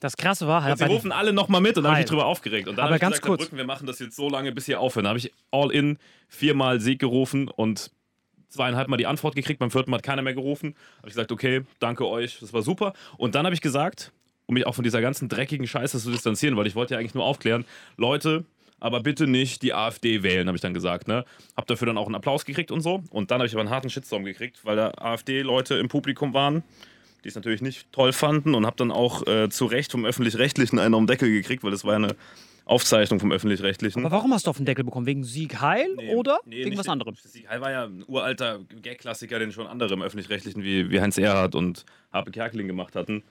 Das Krasse war halt. und sie rufen alle nochmal mit und dann habe ich drüber aufgeregt. Und dann Aber habe ich ganz gesagt, kurz. Saarbrücken, wir machen das jetzt so lange, bis ihr aufhört. Dann habe ich all in viermal Sieg gerufen und zweieinhalb Mal die Antwort gekriegt. Beim vierten Mal hat keiner mehr gerufen. Habe ich gesagt, okay, danke euch, das war super. Und dann habe ich gesagt, um mich auch von dieser ganzen dreckigen Scheiße zu distanzieren, weil ich wollte ja eigentlich nur aufklären, Leute, aber bitte nicht die AfD wählen, habe ich dann gesagt. Ne? Hab dafür dann auch einen Applaus gekriegt und so. Und dann habe ich aber einen harten Shitstorm gekriegt, weil da AfD-Leute im Publikum waren, die es natürlich nicht toll fanden und habe dann auch äh, zu Recht vom Öffentlich-Rechtlichen einen um Deckel gekriegt, weil das war eine Aufzeichnung vom Öffentlich-Rechtlichen. Aber warum hast du auf den Deckel bekommen? Wegen Sieg Heil oder wegen nicht was anderem? Sieg Heil war ja ein uralter Gag-Klassiker, den schon andere im Öffentlich-Rechtlichen wie, wie Heinz Erhardt und Harpe Kerkeling gemacht hatten.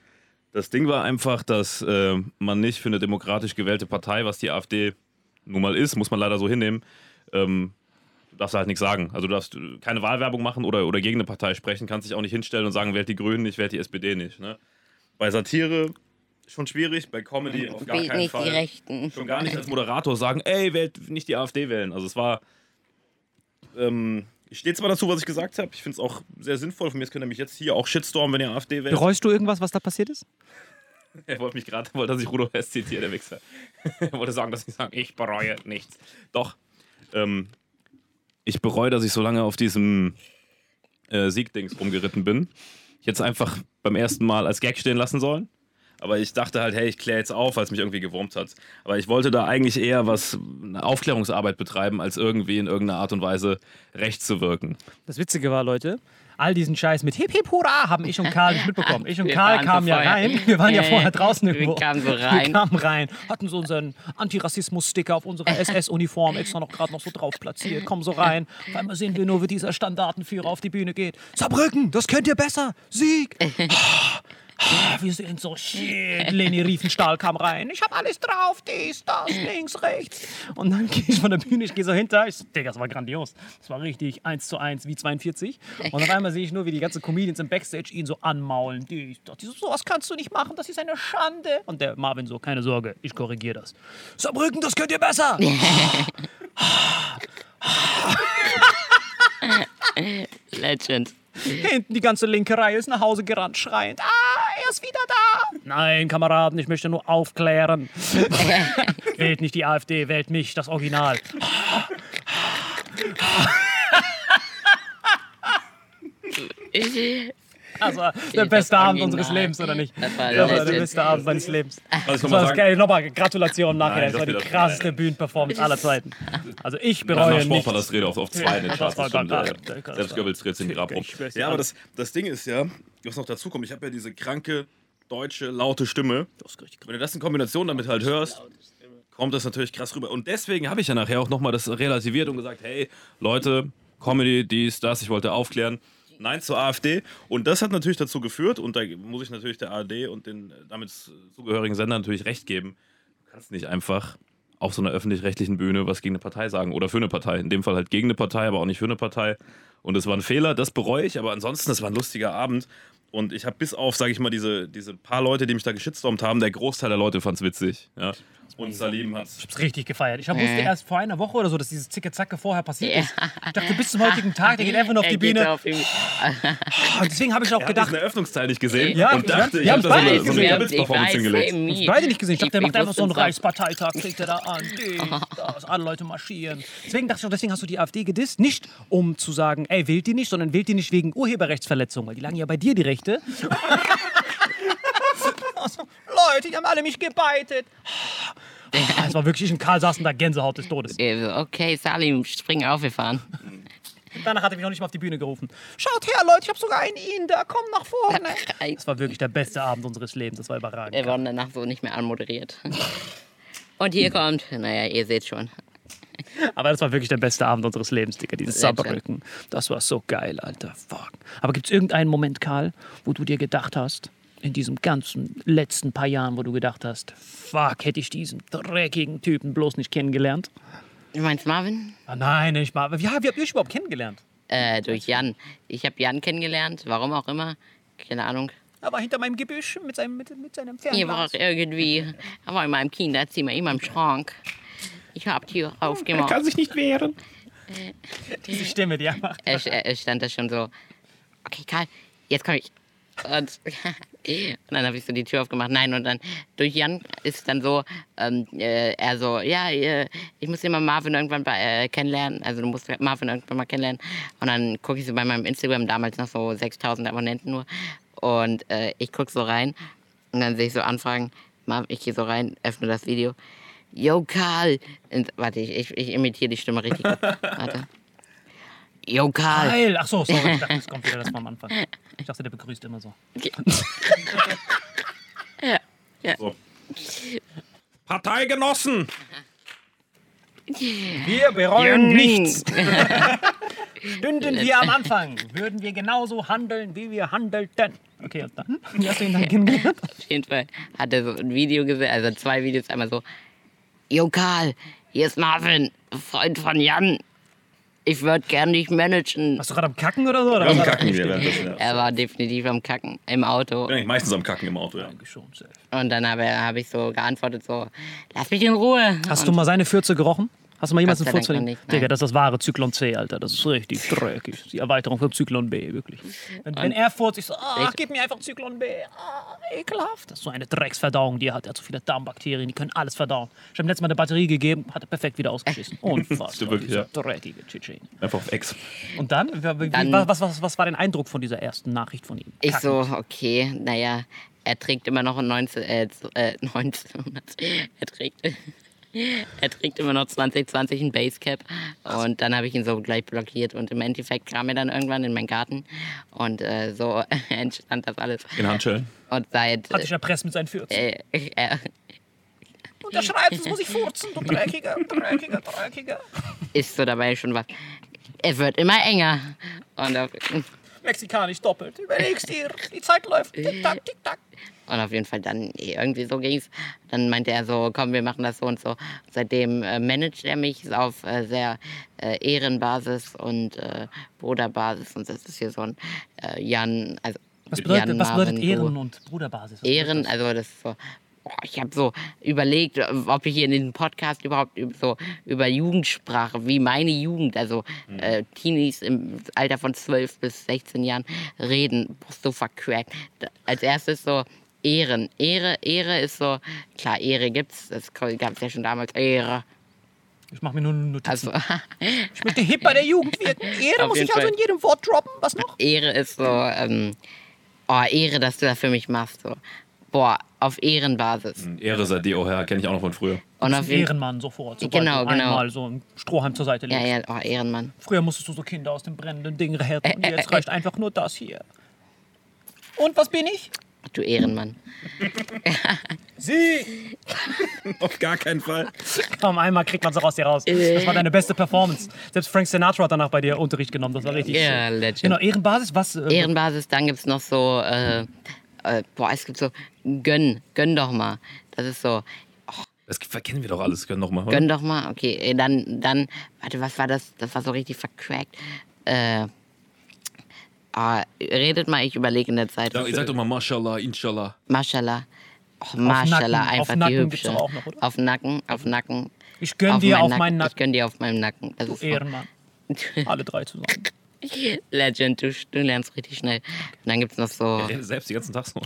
Das Ding war einfach, dass äh, man nicht für eine demokratisch gewählte Partei, was die AfD nun mal ist, muss man leider so hinnehmen, ähm, du darfst halt nichts sagen. Also du darfst keine Wahlwerbung machen oder, oder gegen eine Partei sprechen, kannst dich auch nicht hinstellen und sagen, wählt die Grünen nicht, wählt die SPD nicht. Ne? Bei Satire schon schwierig, bei Comedy auf gar keinen nicht Fall die Rechten. schon gar nicht als Moderator sagen, ey, wählt nicht die AfD wählen. Also es war. Ähm, ich stehe zwar dazu, was ich gesagt habe. Ich finde es auch sehr sinnvoll. Von mir könnt ihr mich jetzt hier auch Shitstorm, wenn ihr AfD wählt. Bereust du irgendwas, was da passiert ist? Er wollte mich gerade, wollte, dass ich Rudolf Hess zitiere, der Wichser. er wollte sagen, dass ich sage, ich bereue nichts. Doch. Ähm, ich bereue, dass ich so lange auf diesem äh, Siegdings rumgeritten bin. Ich hätte es einfach beim ersten Mal als Gag stehen lassen sollen. Aber ich dachte halt, hey, ich kläre jetzt auf, weil es mich irgendwie gewurmt hat. Aber ich wollte da eigentlich eher was, eine Aufklärungsarbeit betreiben, als irgendwie in irgendeiner Art und Weise recht zu wirken. Das Witzige war, Leute, all diesen Scheiß mit Hip Hip Hurra haben ich und Karl nicht mitbekommen. Ich und Wir Karl kamen ja vorher- rein. Wir waren ja Ja, vorher ja. draußen Wir irgendwo. kamen so Wir rein. kamen rein, hatten so unseren Antirassismus-Sticker auf unserer SS-Uniform extra noch gerade noch so drauf platziert. Kommen so rein. Auf einmal sehen wir nur, wie dieser Standartenführer auf die Bühne geht. Saarbrücken, das könnt ihr besser. Sieg. Ah, Wir sind so shit. Leni Riefenstahl kam rein. Ich hab alles drauf. Dies, das, links, rechts. Und dann gehe ich von der Bühne, ich gehe so hinter. Ich so, Digga, das war grandios. Das war richtig 1 zu 1 wie 42. Und auf einmal sehe ich nur, wie die ganzen Comedians im Backstage ihn so anmaulen. Das. Die so, sowas kannst du nicht machen. Das ist eine Schande. Und der Marvin so, keine Sorge, ich korrigiere das. Saarbrücken, das könnt ihr besser. Legend. Hinten die ganze linke Reihe ist nach Hause gerannt, schreiend. Ah, er ist wieder da. Nein, Kameraden, ich möchte nur aufklären. wählt nicht die AfD, wählt mich, das Original. Also, der das beste Abend Original. unseres Lebens, oder nicht? Das war Das war der beste Abend meines Lebens. Also ich Das noch war mal das sagen. Nochmal Gratulation nachher. Nein, Das war das die das- krasseste Bühnenperformance aller Zeiten. Also ich bereue nicht. Sportpalastrede auf, auf zwei in den Das Charts. war Das ja. Das war- Selbst Goebbels dreht sich im Grab rum. Ja, ja. aber das, das Ding ist ja, was noch dazu kommt, ich habe ja diese kranke, deutsche, laute Stimme. Wenn du das in Kombination damit halt hörst, kommt das natürlich krass rüber. Und deswegen habe ich ja nachher auch nochmal das relativiert und gesagt, hey, Leute, Comedy, dies, das, ich wollte aufklären. Nein zur AfD. Und das hat natürlich dazu geführt, und da muss ich natürlich der ARD und den damit zugehörigen Sendern natürlich recht geben, du kannst nicht einfach auf so einer öffentlich-rechtlichen Bühne was gegen eine Partei sagen oder für eine Partei. In dem Fall halt gegen eine Partei, aber auch nicht für eine Partei. Und es war ein Fehler, das bereue ich, aber ansonsten, es war ein lustiger Abend. Und ich habe bis auf, sage ich mal, diese, diese paar Leute, die mich da geschitstormt haben, der Großteil der Leute fand es witzig. Ja. Und Salim hat Ich hab's richtig gefeiert. Ich hab- wusste erst vor einer Woche oder so, dass dieses Zicke-Zacke vorher passiert Ja. ist. Ich dachte, bis zum heutigen Tag, der geht einfach nur auf Er die Bühne. auf die- Und deswegen habe ich auch er gedacht, diesen Eröffnungsteil nicht gesehen Ja, und ja, dachte, ich habe da so eine, so eine ich weiß, hingelegt. me. beide nicht gesehen. Ich dachte, der Ich- macht ich einfach so einen Reichsparteitag, kriegt er da an. Dies, das, alle Leute marschieren. Deswegen dachte ich auch, deswegen hast du die AfD gedisst. Nicht um zu sagen, ey, wählt die nicht, sondern wählt die nicht wegen Urheberrechtsverletzung, weil die lagen ja bei dir, die Rechte. Also, Leute, die haben alle mich gebeitet. Ah, Es war wirklich, ich und Karl saßen da Gänsehaut des Todes. Also, Okay, Salim, spring auf, wir fahren. Danach hat er mich noch nicht mal auf die Bühne gerufen. Schaut her, Leute, ich habe sogar einen Inder, komm nach vorne. Das war wirklich der beste Abend unseres Lebens, das war überragend. Wir wurden danach so nicht mehr anmoderiert. Und hier kommt, naja, ihr seht schon. Aber das war wirklich der beste Abend unseres Lebens, Digga, dieses. Saarbrücken. Das war so geil, Alter. Fuck. Aber gibt es irgendeinen Moment, Karl, wo du dir gedacht hast, in diesem ganzen letzten paar Jahren, wo du gedacht hast, fuck, hätte ich diesen dreckigen Typen bloß nicht kennengelernt? Du meinst Marvin? Ah, nein, nicht mal. Wie, wie habt ihr euch überhaupt kennengelernt? Äh, durch Jan. Ich habe Jan kennengelernt, warum auch immer. keine Ahnung. Er war hinter meinem Gebüsch mit seinem, mit, mit seinem Hier war Fernglas. er irgendwie, er war in meinem Kinderzimmer, in meinem Schrank. Ich hab die aufgemacht. sich nicht wehren. Diese Stimme, die er macht. Er, er, er stand da schon so, okay, Karl, jetzt komm ich. Und, und dann habe ich so die Tür aufgemacht. Nein, und dann durch Jan ist dann so, ähm, äh, er so, ja, ich muss immer Marvin irgendwann bei, äh, kennenlernen. Also du musst Marvin irgendwann mal kennenlernen. Und dann gucke ich so bei meinem Instagram, damals noch so 6000 Abonnenten nur. Und äh, ich gucke so rein und dann sehe ich so Anfragen. Marvin, ich gehe so rein, öffne das Video. Yo, Karl. Und, warte, ich, ich, ich imitiere die Stimme richtig. Warte. Yo, Karl. Geil. Ach so, sorry. Ich dachte, es kommt wieder das vom Anfang. Ich dachte, der begrüßt immer so. So. Parteigenossen! Wir bereuen nichts. Stünden wir am Anfang, würden wir genauso handeln, wie wir handelten. Okay, und dann? Wie hast du ihn dann kennengelernt? Auf jeden Fall hat er so ein Video gesehen, also zwei Videos, einmal so, Yo Karl, hier ist Marvin, Freund von Jan. Ich würde gern dich managen. Warst du gerade am Kacken oder so? Oder Am? Kacken. Er war definitiv am Kacken im Auto. Bin eigentlich meistens am Kacken im Auto, ja. Und dann habe hab ich so geantwortet, so, lass mich in Ruhe. Hast Und du mal seine Fürze gerochen? Hast du mal jemals einen Furz von noch nicht, nein. Digga, das ist das wahre Zyklon C, Alter. Das ist richtig dreckig. Die Erweiterung für Zyklon B, wirklich. Wenn, wenn er furzt, ich so, ah, Ich- gib mir einfach Zyklon B. Ah, ekelhaft. Das ist so eine Drecksverdauung, die er hat. Er hat so viele Darmbakterien, die können alles verdauen. Ich habe ihm letztes Mal eine Batterie gegeben, hat er perfekt wieder ausgeschissen. Unfassbar. Wirklich, ja. dreckige Tschetschen. Einfach auf Ex. Und dann, Dann- was, was, was war dein Eindruck von dieser ersten Nachricht von ihm? Ich Kacken. so, okay, naja, er trägt immer noch ein 19, äh, z- äh, 1900, er trägt, er trägt immer noch 2020 ein Basecap und dann habe ich ihn so gleich blockiert und im Endeffekt kam er dann irgendwann in meinen Garten und äh, so entstand das alles. In Handschellen. Und seit, Hat dich erpresst mit seinen Fürzen. äh, äh, Unterschreibst, sonst muss ich furzen, du dreckiger, dreckiger, dreckiger. ist so dabei schon was. Es wird immer enger. Und auf, Mexikanisch doppelt. Überlegst dir, die Zeit läuft. Tick-Tack, tick-tack. Und auf jeden Fall dann eh, irgendwie so ging's. Dann meinte er so, komm, wir machen das so und so. Seitdem äh, managt er mich auf äh, sehr äh, Ehrenbasis und äh, Bruderbasis. Und das ist hier so ein äh, Jan, also Was bedeutet, Jan was bedeutet Marvin, Ehren und Bruderbasis? Was Ehren, bedeutet also das ist so. Ich habe so überlegt, ob ich hier in diesem Podcast überhaupt üb- so über Jugendsprache, wie meine Jugend, also äh, Teenies im Alter von 12 bis 16 Jahren reden, so verquackt. Da- Als erstes so Ehren. Ehre, Ehre ist so, klar, Ehre gibt's, das gab es ja schon damals, Ehre. Ich mache mir nur Notizen. Also ich möchte hip bei der Jugend wirken. Ehre Auf muss ich also in jedem Wort droppen. Was noch? Ehre ist so, ähm, oh, Ehre, dass du das für mich machst. So. Boah, auf Ehrenbasis. Ehre sei dir, oh Herr, kenne ich auch noch von früher. Und auf Ehrenmann sofort. Sobald Genau, du genau. einmal so ein Strohhalm zur Seite Ja, legst. ja, oh, Ehrenmann. Früher musstest du so Kinder aus dem brennenden Ding retten. Und Äh, äh, jetzt äh, reicht einfach nur das hier. Und was bin ich? Du Ehrenmann. Sie! Auf gar keinen Fall. Komm, einmal kriegt man es raus dir raus. Das war deine beste Performance. Selbst Frank Sinatra hat danach bei dir Unterricht genommen. Das war richtig Ja, schön. legend. Genau, Ehrenbasis, was? äh, Ehrenbasis, dann gibt es noch so, äh, äh, boah, es gibt so, gönn, gönn doch mal. Das ist so, Das kennen wir doch alles. Können noch mal. oder? gönn doch mal. Okay, äh, dann, dann, warte, was war das? Das war so richtig vercrackt. Äh, ah, redet mal, ich überlege in der Zeit. Ja, ich sag doch mal Mashallah, Inshallah. Mashallah. Oh, Mashallah, Nacken, auf einfach Nacken die gibt's hübsche. auch noch, oder? Auf Nacken, auf Nacken. Ich gönn dir auf meinen Ich Nacken. gönn dir auf meinem Nacken. Das Du Ehrenmann. Alle drei zusammen. Legend, du, du lernst richtig schnell. Und dann gibt es noch so. Der Selbst die ganzen Tag so.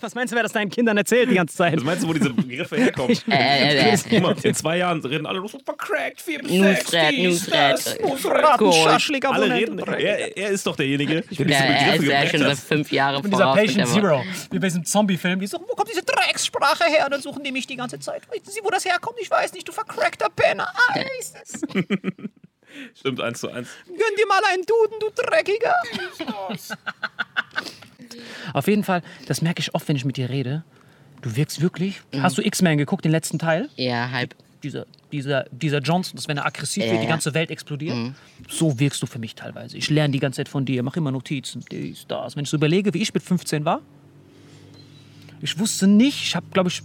Was meinst du, wer das deinen Kindern erzählt die ganze Zeit? Was meinst du, wo diese Begriffe herkommen? Äh, äh, äh, in zwei Jahren reden alle noch so vercrackt, vier bis sechs, Nusret, Nusret. Alle reden, er, er ist doch derjenige, der diese Ja, er ist Begriffe ja geprägt schon seit hat. fünf Jahren Und dieser voraus. mit Patient Zero, wie bei diesem Zombie-Film, die so, wo kommt diese Dreckssprache her? Und dann suchen die mich die ganze Zeit. Wissen Sie, wo das herkommt? Ich weiß nicht, du vercrackter Penner. Ah, ist es? Gönn Stimmt, eins zu eins. dir mal einen Duden, du Dreckiger. Auf jeden Fall, das merke ich oft, wenn ich mit dir rede. Du wirkst wirklich. Hast du X-Men geguckt, den letzten Teil? Ja, halb. Dieser, dieser, dieser Johnson, dass wenn er aggressiv Ja, wird, die ganze Welt explodiert. So wirkst du für mich teilweise. Ich lerne die ganze Zeit von dir, mache immer Notizen, dies, das. Wenn ich so überlege, wie ich mit 15 war, ich wusste nicht, ich habe, glaube ich,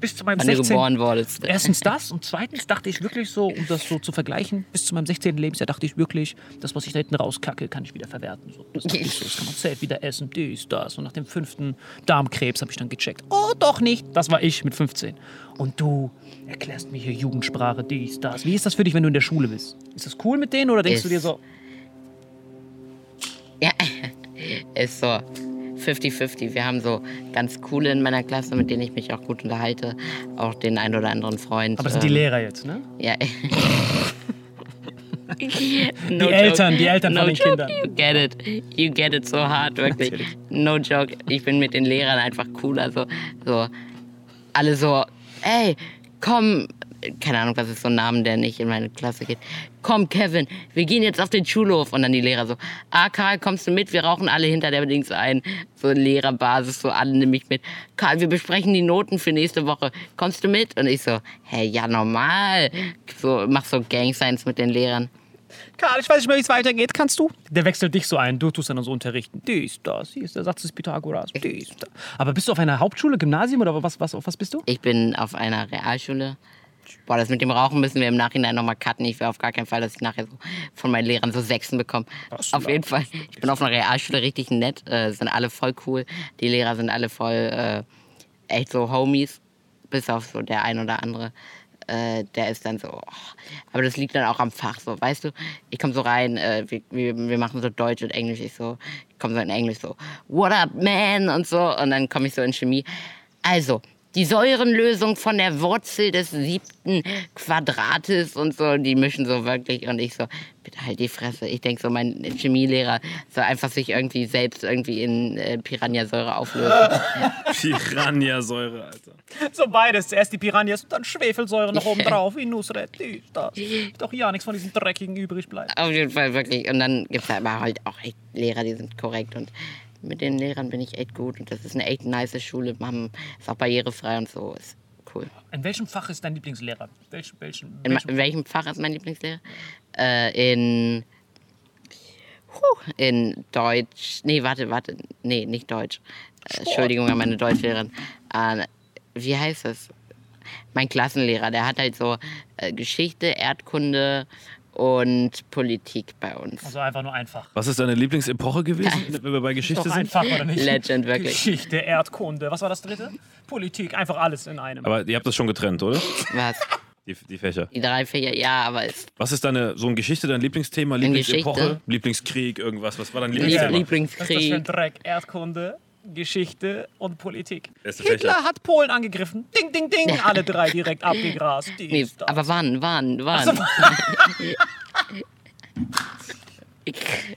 bis zu meinem wann du 16. geboren wurdest. Erstens das und zweitens dachte ich wirklich so, um das so zu vergleichen, bis zu meinem 16. Lebensjahr dachte ich wirklich, das, was ich da hinten rauskacke, kann ich wieder verwerten. So, das, ich so, das kann man safe wieder essen, dies, das. Und nach dem fünften Darmkrebs habe ich dann gecheckt, oh, doch nicht. Das war ich mit 15. Und du erklärst mir hier Jugendsprache, dies, das. Wie ist das für dich, wenn du in der Schule bist? Ist das cool mit denen oder denkst du dir Ist- so, Ja, ist so 50-50. Wir haben so ganz coole in meiner Klasse, mit denen ich mich auch gut unterhalte. Auch den einen oder anderen Freund. aber das sind die ähm, Lehrer jetzt, ne? Ja. Die Eltern, die Eltern no von den joke, Kindern. You get it. You get it so hard, wirklich. Natürlich. No joke. Ich bin mit den Lehrern einfach cooler. So, so. Alle so, ey, komm. Keine Ahnung, was ist so ein Name, der nicht in meine Klasse geht. Komm, Kevin, wir gehen jetzt auf den Schulhof. Und dann die Lehrer so, ah, Karl, kommst du mit? Wir rauchen alle hinter der Dings ein. So Lehrerbasis, so alle nehmen mich mit. Karl, wir besprechen die Noten für nächste Woche. Kommst du mit? Und ich so, hey, ja, normal. So, mach so Gang Signs mit den Lehrern. Karl, ich weiß nicht mehr, wie es weitergeht. Kannst du? Der wechselt dich so ein. Du tust dann so unterrichten. Dies, das, hier ist der Satz des Pythagoras. Dies, das. Aber bist du auf einer Hauptschule, Gymnasium oder was, was, auf was bist du? Ich bin auf einer Realschule. Boah, das mit dem Rauchen müssen wir im Nachhinein nochmal cutten. Ich will auf gar keinen Fall, dass ich nachher so von meinen Lehrern so Sechsen bekomme. Auf jeden Fall. Ich bin auf einer Realschule richtig nett. Äh, sind alle voll cool. Die Lehrer sind alle voll äh, echt so Homies. Bis auf so der ein oder andere. Äh, der ist dann so. oh. Aber das liegt dann auch am Fach so. Weißt du, ich komme so rein, äh, wir, wir, wir machen so Deutsch und Englisch. Ich so, ich komme so in Englisch so, what up, man? Und so. Und dann komme ich so in Chemie. Also, die Säurenlösung von der Wurzel des siebten Quadrates und so, die mischen so wirklich. Und ich so, bitte halt die Fresse. Ich denke so, mein Chemielehrer soll einfach sich irgendwie selbst irgendwie in äh, Piranhasäure auflösen. Piranhasäure, Alter. So beides. Zuerst die Piranhas und dann Schwefelsäure noch oben drauf. Wie Nusret. Doch ja nichts von diesem Dreckigen übrig bleibt. Auf jeden Fall wirklich. Und dann gibt es aber halt auch echt Lehrer, die sind korrekt. Und mit den Lehrern bin ich echt gut. Und das ist eine echt nice Schule. Man ist auch barrierefrei und so. Ist cool. In welchem Fach ist dein Lieblingslehrer? Welch, welchen, In, welchem in welchem Fach ist mein Lieblingslehrer? Äh, in. Puh, in Deutsch. Nee, warte, warte. Nee, nicht Deutsch. Äh, Entschuldigung an meine Deutschlehrerin. Äh, wie heißt das? Mein Klassenlehrer, der hat halt so äh, Geschichte, Erdkunde und Politik bei uns. Also einfach nur einfach. Was ist deine Lieblingsepoche gewesen, wenn wir bei Geschichte sind? einfach, oder nicht? Legend, wirklich. Geschichte, Erdkunde. Was war das dritte? Politik. Einfach alles in einem. Aber ihr habt das schon getrennt, oder? Was? Die, die Fächer. Die drei Fächer, ja, aber es Was ist deine, so ein Geschichte, dein Lieblingsthema, In Lieblingsepoche? Lieblingskrieg, irgendwas? Was war dein Lieb Lieblingsthema? Was ist das für ein Lieblingskrieg. Dreck? Erdkunde, Geschichte und Politik. Hitler Fächer. hat Polen angegriffen. Ding, ding, ding. Alle drei direkt abgegrast. Nee, aber wann, wann, wann?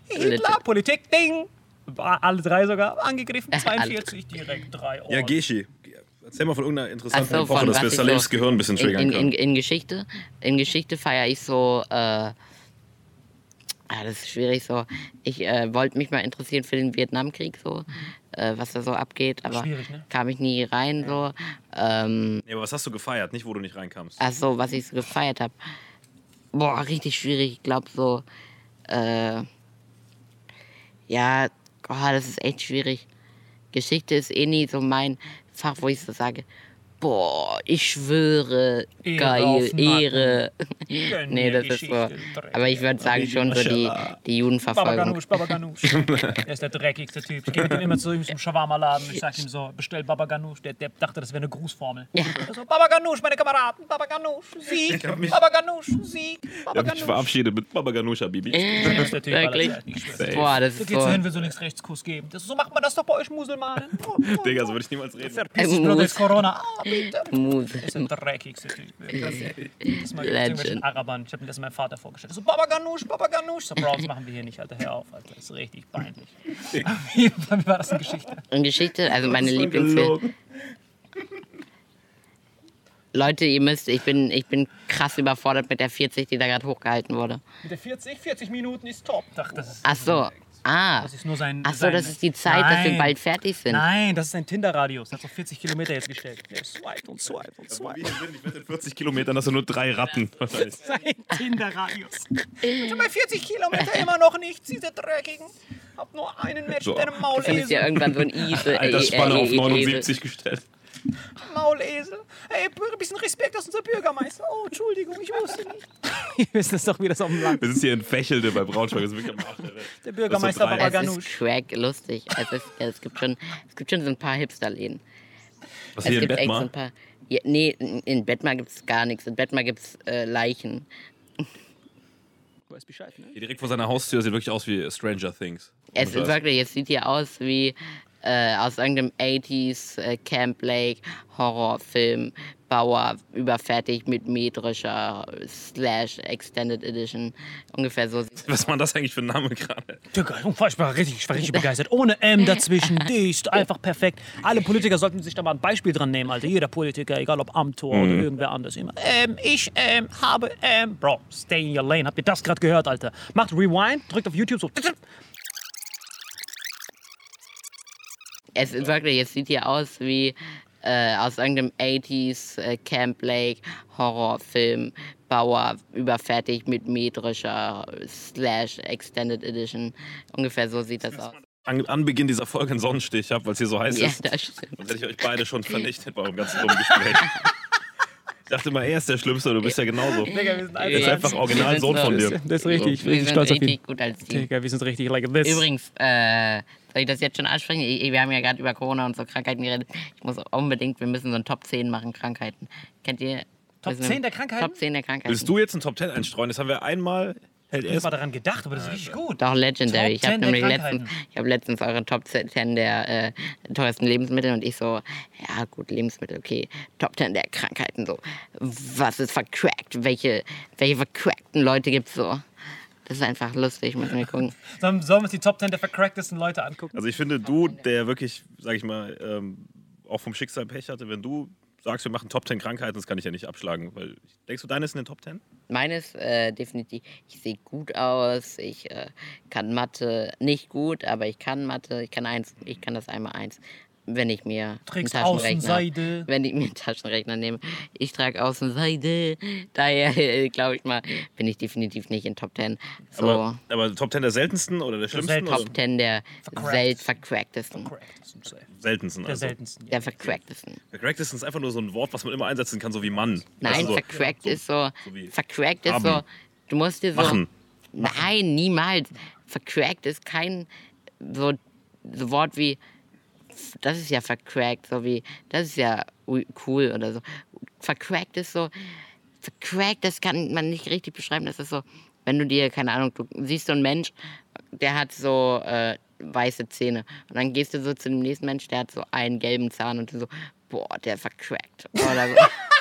Hitler, Politik, Ding. Alle drei sogar angegriffen. 42 direkt drei Ohren. Ja, Geschi. Erzähl mal von irgendeiner interessanten Ach so, Epoche, dass wir Salems so- Gehirn ein bisschen triggern in, können. in, in Geschichte, in Geschichte feiere ich so, äh, ah, das ist schwierig so. Ich äh, wollte mich mal interessieren für den Vietnamkrieg so, äh, was da so abgeht, aber ne? kam ich nie rein so. Ähm, Nee, aber was hast du gefeiert? Nicht, wo du nicht reinkamst. ach so, was ich so gefeiert habe. Boah, richtig schwierig. Ich glaube so, äh, ja, oh, das ist echt schwierig. Geschichte ist eh nie so mein Fach, wo ich so sage, boah, ich schwöre, Ehre geil. Ehre. Nee, das ist so. Aber ich würde sagen schon so die, die Baba Judenverfolgung. Ganoush, Baba Ganoush. Der ist der dreckigste Typ. Ich gehe mit ihm immer zu ihm zum Shawarma-Laden. Ich sag ihm so, bestell Baba Ganoush. Der, der dachte, das wäre eine Grußformel. Ja. Er so, Baba Ganoush, meine Kameraden. Baba Ganoush, Sieg. hab mich- Baba Ganoush, Sieg. Baba Ich verabschiedet mit Baba Ganoush, Bibi. Das ist der Typ Wirklich? Schwör's. Boah, das Du ist gehst so so. hin, will so links-rechts-Kuss geben. Das, so macht man das doch bei euch Muselmanen. Digga, so würde ich niemals reden. Verpiss dich, Corona. Ah. Muse. Das ist der dreckigste Typ. Das mal Legend. Arabern. Ich habe mir das meinem Vater vorgestellt. So, Baba Ganoush, Baba Ganoush. So, Bro, das machen wir hier nicht, Alter. Hör auf, Alter. Das ist richtig peinlich. Wie wie war das in Geschichte? In Geschichte, also meine Lieblingsfilme. Leute, ihr müsst, ich bin, ich bin krass überfordert mit der 40, die da gerade hochgehalten wurde. Mit der 40, 40 Minuten ist top. Ach, das ist, Ach so, ah. das ist nur sein. Ach so, sein das ist die Zeit, dass wir Nein. bald fertig sind. Nein, das ist ein Tinder-Radius. Der hat so 40 Kilometer jetzt gestellt. Der swiped und swiped und sind, ich wette, in 40 Kilometern hast du nur drei Ratten. wahrscheinlich. Sein Tinder-Radius. Schon bei 40 Kilometer immer noch nichts, diese dreckigen. Hab nur einen Match So. mit einem Du findest ja irgendwann so ein Ise. Altersspanne auf äh, äh, 79 gestellt. Maulesel. Ey, ein bisschen Respekt, das ist unser Bürgermeister. Oh, Entschuldigung, ich wusste nicht. Ihr wisst es doch, wie das auf dem Land Wir sind hier in Fächelde bei Braunschweig. Das ist wirklich am Arsch der Bürgermeister drei. Baba Es ist crack lustig. Es, ist, es, gibt schon, es gibt schon so ein paar Hipsterläden. Was Es hier in gibt echt so Bettmar? ein paar. Ja, nee, in in Bettmar gibt es gar nichts. In Bettmar gibt es äh, Leichen. Du weißt Bescheid, ne? Hier direkt vor seiner Haustür sieht wirklich aus wie Stranger Things. Es ist wirklich, es sieht hier aus wie äh, aus irgendeinem 80s äh, Camp Lake Horrorfilm. Bauer überfertigt mit metrischer Slash Extended Edition. Ungefähr so. Was war das eigentlich für ein Name gerade? Digga, unfassbar, richtig, ich war richtig begeistert. Ohne M dazwischen, dicht, einfach perfekt. Alle Politiker sollten sich da mal ein Beispiel dran nehmen, Alter. Jeder Politiker, egal ob Amtor oder irgendwer anders, immer. Ähm, ich ähm, habe, ähm, Bro, stay in your lane. Habt ihr das gerade gehört, Alter? Macht Rewind, drückt auf YouTube so. Es ist wirklich, es sieht hier aus wie äh, aus irgendeinem 80s äh, Camp Lake Horrorfilm. Bauer überfertigt mit metrischer Slash Extended Edition. Ungefähr so sieht das aus. An, an Beginn dieser Folge einen Sonnenstich habe, weil es hier so heiß Ja, ist. das stimmt. Sonst hätte ich euch beide schon vernichtet bei eurem ganzen dummen Gespräch. ich dachte mal, er ist der Schlimmste, du bist ja genauso. Digga, wir sind Er ist einfach original Sohn von dir. Das ist richtig, ich Wir bin sind stolz auf ihn. richtig gut als Team. Digga, wir sind richtig like this. Übrigens, äh, soll ich das jetzt schon ansprechen? Wir haben ja gerade über Corona und so Krankheiten geredet. Ich muss unbedingt, wir müssen so ein Top 10 machen, Krankheiten. Kennt ihr? Top wir sind 10 der Krankheiten? Top 10 der Krankheiten. Willst du jetzt einen Top 10 einstreuen? Das haben wir einmal. Hält er Ich es? war daran gedacht, aber das ist richtig gut. Doch, Legendary. Top ich habe 10 der nämlich Krankheiten. letztens, ich hab letztens eure Top 10 der äh, teuersten Lebensmittel und ich so, ja gut, Lebensmittel, okay. Top 10 der Krankheiten, so. Was ist vercrackt? Welche, welche vercrackten Leute gibt's so? Das ist einfach lustig, müssen wir gucken. Sollen, sollen wir uns die Top 10 der vercracktesten Leute angucken? Also ich finde, du, der wirklich, sag ich mal, ähm, auch vom Schicksal Pech hatte, wenn du sagst, wir machen Top 10 Krankheiten, das kann ich ja nicht abschlagen. Weil, denkst du, deine ist in den Top 10? Meines äh, definitiv, ich sehe gut aus, ich äh, kann Mathe nicht gut, aber ich kann Mathe, ich kann eins, ich kann das einmal eins. Wenn ich mir Trägst einen Taschenrechner, Außenseide. wenn ich mir einen Taschenrechner nehme, ich trage Außenseide, daher äh, glaube ich mal, bin ich definitiv nicht in Top 10. So Aber, aber Top 10 der seltensten oder der schlimmsten? selten- Oder Top 10 der Vercrackt. sel vercracktesten. Seltensten. Der Also. seltensten. Ja. Der vercracktesten. Vercracktesten ist einfach nur so ein Wort, was man immer einsetzen kann, so wie Mann. Nein, Weißt du, so, vercrackt ist so, so vercrackt ist so, du musst dir so, Machen. nein, niemals. Vercrackt ist kein so, so Wort wie, das ist ja vercrackt, so wie, das ist ja cool oder so. Vercrackt ist so, vercrackt, das kann man nicht richtig beschreiben, das ist so, wenn du dir, keine Ahnung, du siehst so einen Mensch, der hat so äh, weiße Zähne und dann gehst du so zu dem nächsten Mensch, der hat so einen gelben Zahn und du so, boah, der vercrackt. Oder so.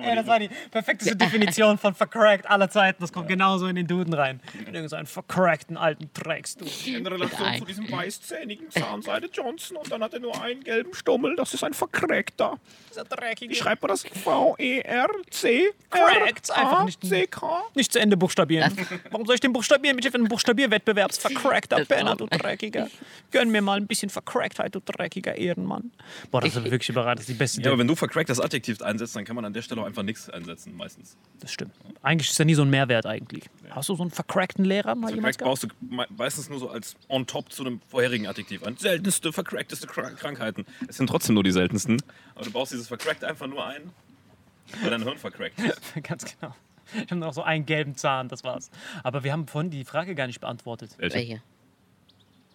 Ja, das war die perfekteste Definition von vercrackt aller Zeiten. Das kommt genauso in den Duden rein. Irgend so einen vercrackten alten du. In Relation zu diesem weißzähnigen Zahnseide Johnson und dann hat er nur einen gelben Stummel. Das ist ein vercrackter. Dieser dreckige. Wie schreibt man das? V-E-R-C? Crackt's einfach nicht. C-K? Nicht zu Ende buchstabieren. Warum soll ich den buchstabieren? Ich für einen Buchstabierwettbewerbs vercrackter Penner, du Dreckiger. Gönn mir mal ein bisschen Vercracktheit, du dreckiger Ehrenmann. Boah, das ist wirklich überraschend. Das ist die beste Ja, aber wenn du vercrackt das Adjektiv einsetzt, dann kann man an der Stelle auch einfach nichts einsetzen, meistens. Das stimmt. Eigentlich ist ja nie so ein Mehrwert eigentlich. Hast du so einen vercrackten Lehrer mal jemals baust du me- meistens nur so als on top zu einem vorherigen Adjektiv an. Seltenste, vercrackteste Krank Krankheiten. Es sind trotzdem nur die seltensten. Aber du baust dieses vercrackt einfach nur ein, weil dein Hirn vercrackt ist. Ganz genau. Ich habe noch so einen gelben Zahn, das war's. Aber wir haben vorhin die Frage gar nicht beantwortet. Welche?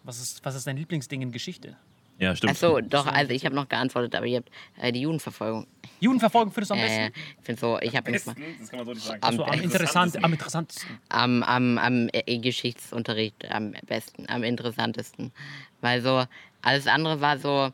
Was ist, was ist dein Lieblingsding in Geschichte? Ja, stimmt. Achso, doch, also ich habe noch geantwortet, aber ihr habt äh, die Judenverfolgung. Judenverfolgung findest du am Äh, besten? ich finde so, ich habe Besten, das kann man so nicht sagen. Am so, am, interessant, am interessantesten. am, am, am äh, Geschichtsunterricht am besten, am interessantesten. Weil so, alles andere war so,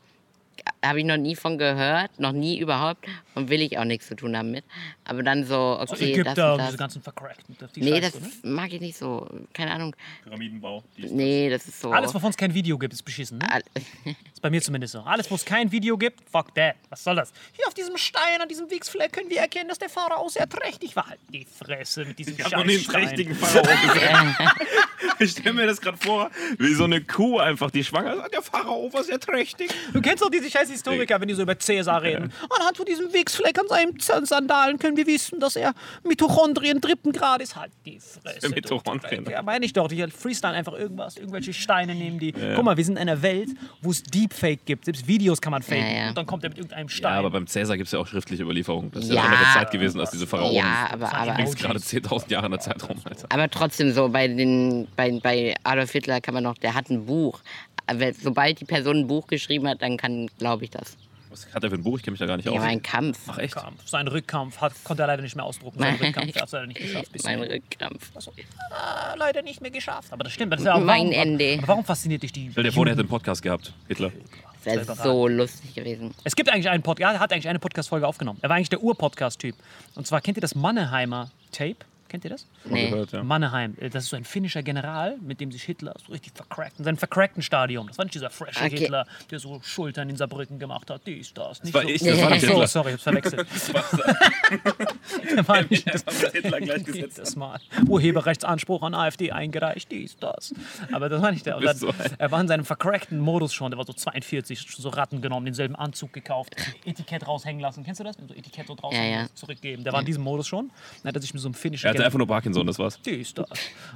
habe ich noch nie von gehört, noch nie überhaupt und will ich auch nichts zu tun haben mit. Aber dann so, So okay, Ägypter das und und diese das. ganzen Vercrackten. Die Nee, Scheiße, das ne? mag ich nicht so. Keine Ahnung. Pyramidenbau. Nee, das ist so. Alles, wovon es kein Video gibt, ist beschissen. Ne? Ist Bei mir zumindest so. Alles, wo es kein Video gibt, fuck that. Was soll das? Hier auf diesem Stein, an diesem Wiegsfleck können wir erkennen, dass der Pharao sehr trächtig war. Halt die Fresse mit diesem Ich habe noch Scheißstein. trächtigen gesehen. ich stelle mir das gerade vor, wie so eine Kuh einfach, die schwanger ist. Der Pharao war sehr trächtig. Du kennst doch diese scheiß Historiker, wenn die so über Cäsar reden. Anhand von diesem Wiegsfleck an seinen Sandalen können wir wissen, dass er Mitochondrien dritten Grades hat. Die Fresse. Mitochondrien. Ja, meine ich doch. Die freestyle einfach irgendwas, irgendwelche Steine nehmen die. Guck mal, wir sind in einer Welt, wo es Deepfake gibt. Selbst Videos kann man faken. Ja, ja. Und dann kommt er mit irgendeinem Ja, Stein. aber beim Cäsar gibt es ja auch schriftliche Überlieferungen. Das ist ja, Ja. eine andere Zeit gewesen als diese Pharaonen. Ja, aber, aber, Liegst gerade 10.000 Jahre in der Zeit rum, Alter. aber trotzdem so, bei, den, bei, bei Adolf Hitler kann man noch, der hat ein Buch. Aber sobald die Person ein Buch geschrieben hat, dann kann, glaube ich, das. Was hat er für ein Buch? Ich kenne mich da gar nicht Ja, aus. mein Kampf. Ach echt? Kampf. Sein Rückkampf hat, konnte er leider nicht mehr ausdrucken. Sein Rückkampf hat es leider nicht geschafft. Mein Rückkampf. Ah, leider nicht mehr geschafft. Aber das stimmt. Das ist ja auch, Mein warum, Ende. Aber warum fasziniert dich die? Stell dir vor, der hätte einen Podcast gehabt, Hitler. Das wäre so lustig gewesen. Es gibt eigentlich einen Podcast, er hat eigentlich eine Podcast-Folge aufgenommen. Er war eigentlich der Ur-Podcast-Typ. Und zwar kennt ihr das Manneheimer Tape? Kennt ihr das? Nee. Gehört, ja. Mannheim, äh, das ist so ein finnischer General, mit dem sich Hitler so richtig vercrackt, in seinem vercrackten Stadium. Das war nicht dieser frische Okay. Hitler, der so Schultern in Saarbrücken gemacht hat, dies, das. Nicht war so. ich, das war nicht Hitler. sorry, ich hab's verwechselt. der war nicht das, Hitler gleichgesetzt. das Mal. Urheberrechtsanspruch an AfD eingereicht, dies, das. Aber das war nicht der. Dann, so er war in seinem vercrackten Modus schon, der war so 42, schon so Ratten genommen, denselben Anzug gekauft, Etikett raushängen lassen. Kennst du das? Wenn so Etikett so draußen Ja, ja. zurückgeben. Der war in diesem Modus schon. Dann hat er sich mit so einem finnischen Einfach nur Parkinson, das war's. dies, das.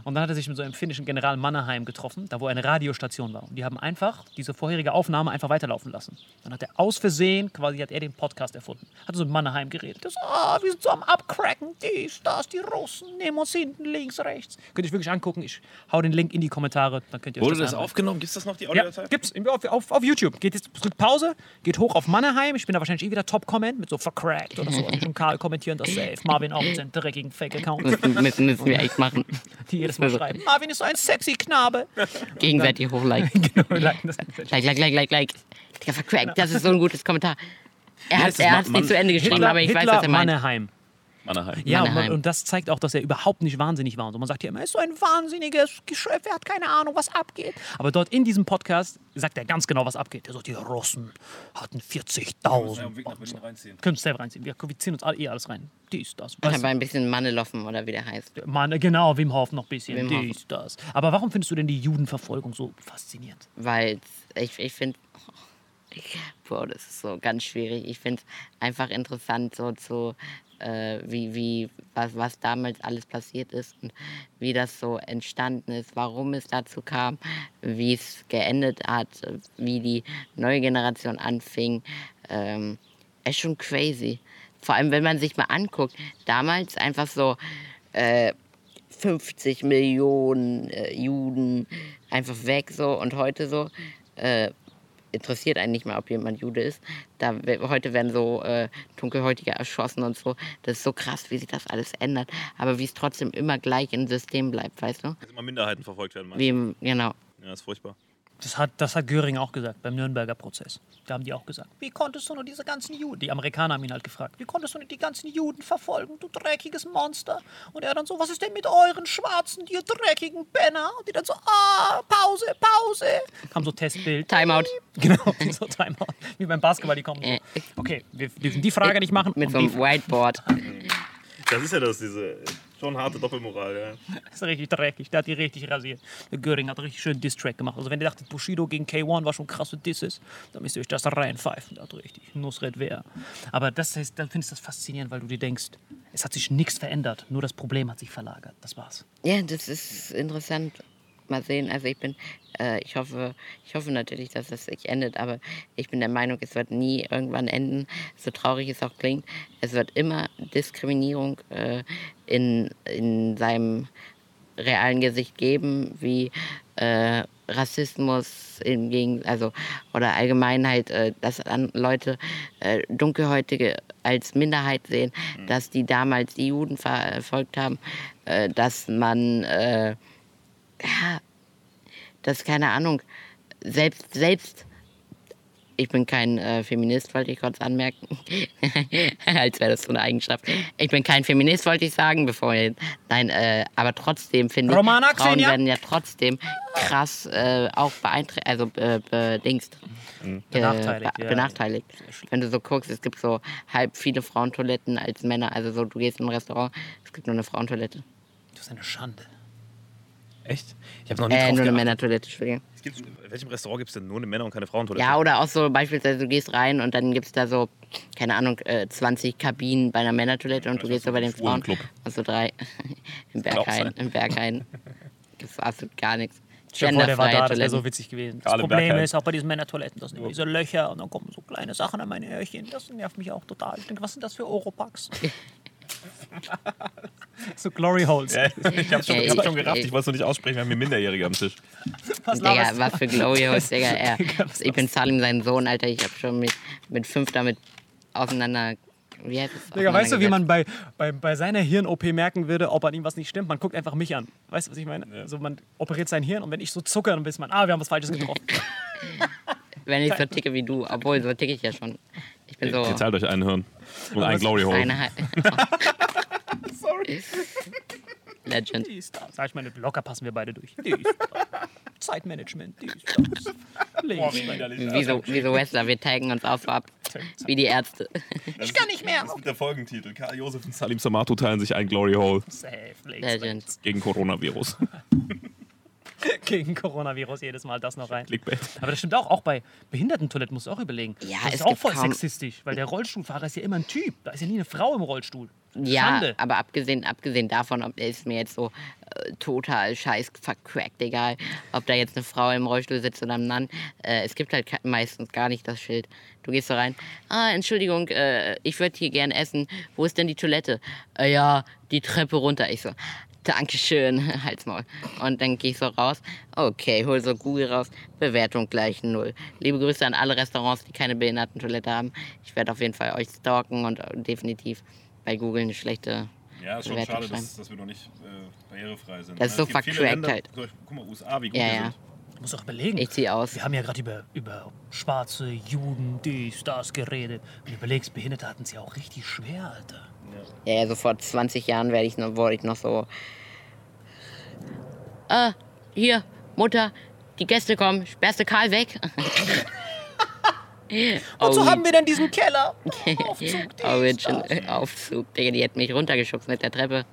Und dann hat er sich mit so einem finnischen General Mannerheim getroffen, da wo eine Radiostation war. Und die haben einfach diese vorherige Aufnahme einfach weiterlaufen lassen. Dann hat er aus Versehen, quasi hat er den Podcast erfunden. Hat so mit Mannerheim geredet. So, ah, wir sind so am Abcracken, dies, das, die Russen nehmen uns hinten, links, rechts. Könnt ihr euch wirklich angucken. Ich hau den Link in die Kommentare, dann könnt ihr euch Wurde das anhören. aufgenommen? Gibt es das noch, die Ja, Audiodatei? gibt's im- auf, auf, auf YouTube. Geht jetzt, drückt Pause, geht hoch auf Mannerheim. Ich bin da wahrscheinlich eh wieder Top-Comment mit so vercrackt oder so. Und Karl kommentieren das safe. Marvin auch mit seinem dreckigen Fake-Account, Müssen, müssen, müssen wir echt machen. die jedes Mal schreiben. Marvin ist so ein sexy Knabe. Gegenseitig hochliken. genau, liken das Like, like, like, like, like. Digga, vercrackt. Das ist so ein gutes Kommentar. Er hat er Mann- nicht zu Ende geschrieben, Hitler, aber ich weiß, Hitler was er meint. Mannerheim. Mannerheim. Ja, und, man, Mannerheim. und das zeigt auch, dass er überhaupt nicht wahnsinnig war. Und so, man sagt ja immer, er ist so ein wahnsinniges Geschöpf, er hat keine Ahnung, was abgeht. Aber dort in diesem Podcast sagt er ganz genau, was abgeht. Er sagt, die Russen hatten 40.000. reinziehen. Könnt ihr selber reinziehen. Wir, wir ziehen uns alle, eh alles rein. Dies, das. Weißt aber ein bisschen Manneloffen oder wie der heißt. Mann, genau, Wim Hof noch ein bisschen. Wim Hof. Dies, das. Aber warum findest du denn die Judenverfolgung so faszinierend? Weil ich, ich finde, boah, das ist so ganz schwierig. Ich finde es einfach interessant, so zu, äh, wie, wie, was, was damals alles passiert ist und wie das so entstanden ist, warum es dazu kam, wie es geendet hat, wie die neue Generation anfing. Ähm, ist schon crazy. Vor allem, wenn man sich mal anguckt, damals einfach so, äh, 50 Millionen äh, Juden einfach weg so und heute so äh, interessiert einen nicht mehr, ob jemand Jude ist. Da, heute werden so äh, Dunkelhäutige erschossen und so. Das ist so krass, wie sich das alles ändert. Aber wie es trotzdem immer gleich im System bleibt, weißt du? Dass immer Minderheiten verfolgt werden, meinst Wie im, genau. du? Ja, ist furchtbar. Das hat, das hat Göring auch gesagt beim Nürnberger Prozess. Da haben die auch gesagt, wie konntest du nur diese ganzen Juden, die Amerikaner haben ihn halt gefragt, wie konntest du nur die ganzen Juden verfolgen, du dreckiges Monster? Und er dann so, was ist denn mit euren Schwarzen, die dreckigen Penner? Und die dann so, ah, Pause, Pause. Kam so Testbild. Timeout. Genau, so Timeout. Wie beim Basketball, die kommen Äh. so. Okay, wir dürfen die Frage nicht machen. Mit so einem Whiteboard. Das ist ja das, diese schon harte Doppelmoral, ja. Das ist richtig dreckig. Der hat die richtig rasiert. Der Göring hat richtig schön Diss-Track gemacht. Also wenn ihr dachtet, Bushido gegen K1 war schon krasse Disses, dann müsst ihr euch das reinpfeifen. Da hat richtig. Nusret wer. Aber das heißt, dann findest du das faszinierend, weil du dir denkst, es hat sich nichts verändert. Nur das Problem hat sich verlagert. Das war's. Ja, das ist interessant. Mal sehen. Also ich bin, äh, ich hoffe, ich hoffe natürlich, dass es sich endet, aber ich bin der Meinung, es wird nie irgendwann enden. So traurig es auch klingt, es wird immer Diskriminierung äh, in, in seinem realen Gesicht geben, wie äh, Rassismus im Gegen also oder Allgemeinheit, äh, dass Leute äh, Dunkelhäutige als Minderheit sehen, dass die damals die Juden verfolgt haben, äh, dass man äh, ja, das keine Ahnung, selbst, selbst, ich bin kein äh, Feminist, wollte ich kurz anmerken, als wäre das so eine Eigenschaft. Ich bin kein Feminist, wollte ich sagen, bevor ihr, nein, äh, aber trotzdem finde ich, Romana, Frauen Xenia? werden ja trotzdem krass äh, auch beeinträchtigt, also äh, bedingst. Benachteiligt, be ja. benachteiligt. Wenn du so guckst, es gibt so halb viele Frauentoiletten als Männer. Also so, du gehst in ein Restaurant, es gibt nur eine Frauentoilette. Das ist eine Schande. Echt? Ich habe noch nie Äh, drauf nur eine. Männertoilette, Entschuldigung. Es gibt- In welchem Restaurant gibt es denn nur eine Männer- und keine Frauentoilette? Ja, oder auch so beispielsweise, du gehst rein und dann gibt es da so, keine Ahnung, äh, 20 Kabinen bei einer Männertoilette und du das gehst so bei den Frauen. Also drei. Im Berghain. Im Berghain. Das ist absolut gar nichts. Stell vor, der war da, das wäre so witzig gewesen. Das Problem Bergheim. ist, auch bei diesen Männertoiletten, das sind immer diese Löcher und dann kommen so kleine Sachen an meine Öhrchen. Das nervt mich auch total. Ich denke, was sind das für Oropax? so Glory Holes. Ja, ich habe schon, Ey, ich hab schon gerafft, ey. ich wollte es noch nicht aussprechen, wir haben hier Minderjährige am Tisch. Was Digga, was für Glowy Host, Digga. Er, ich bin Salim, sein Sohn, Alter. Ich hab schon mit, mit fünf damit auseinander. Wie heißt es? Digga, weißt du, wie man bei, bei, bei seiner Hirn-OP merken würde, ob an ihm was nicht stimmt? Man guckt einfach mich an. Weißt du, was ich meine? Also man operiert sein Hirn und wenn ich so zucke, dann weiß man, ah, wir haben was Falsches getroffen. Wenn ich so ticke wie du. Obwohl, so ticke ich ja schon. Ich bin so. Ihr teilt euch einen Hirn und einen Glory Hole. Hal- Legend. Dies, das. Sag ich meine, locker passen wir beide durch. Dies, das. Zeitmanagement, dies, das. Lebensmittel. Wie so, wie so Wrestler, wir taggen uns so ab. Wie die Ärzte. Ich kann nicht mehr. Das ist der Folgentitel. Karl Josef und Salim Samato teilen sich einen Glory Hole Safe, Legend. gegen Coronavirus. Gegen Coronavirus jedes Mal das noch rein. Clickbait. Aber das stimmt auch, auch bei Behindertentoiletten musst du auch überlegen. Ja, das ist auch voll kaum- sexistisch, weil der Rollstuhlfahrer ist ja immer ein Typ. Da ist ja nie eine Frau im Rollstuhl. Ja, Schande. aber abgesehen, abgesehen davon, ob ist mir jetzt so äh, total scheiß vercrackt, egal, ob da jetzt eine Frau im Rollstuhl sitzt oder ein Mann. Äh, es gibt halt meistens gar nicht das Schild. Du gehst so rein, ah, Entschuldigung, äh, ich würde hier gern essen. Wo ist denn die Toilette? Äh, ja, die Treppe runter. Ich so, Dankeschön, Halsmaul. Und dann gehe ich so raus. Okay, hol so Google raus. Bewertung gleich null. Liebe Grüße an alle Restaurants, die keine Behindertentoilette haben. Ich werde auf jeden Fall euch stalken und äh, definitiv bei Google eine schlechte Ja, ist schon Bewertung schade, dass, dass wir noch nicht äh, barrierefrei sind. Das ist so vercrackt Länder- halt. So, Guck mal, USA, wie gut Ja, die ja. sind. Du musst auch überlegen. Ich zieh aus. Wir haben ja gerade über, über schwarze Juden, dies, das geredet. Wenn du überlegst, Behinderte hatten es ja auch richtig schwer, Alter. Ja, ja, so vor 20 Jahren werde ich noch, wurde ich noch so. Äh, hier, Mutter, die Gäste kommen, sperrst du Karl weg? Wozu Oh, haben wir denn diesen Keller? Aufzug, Original das. Aufzug, Digga, die hat mich runtergeschubst mit der Treppe.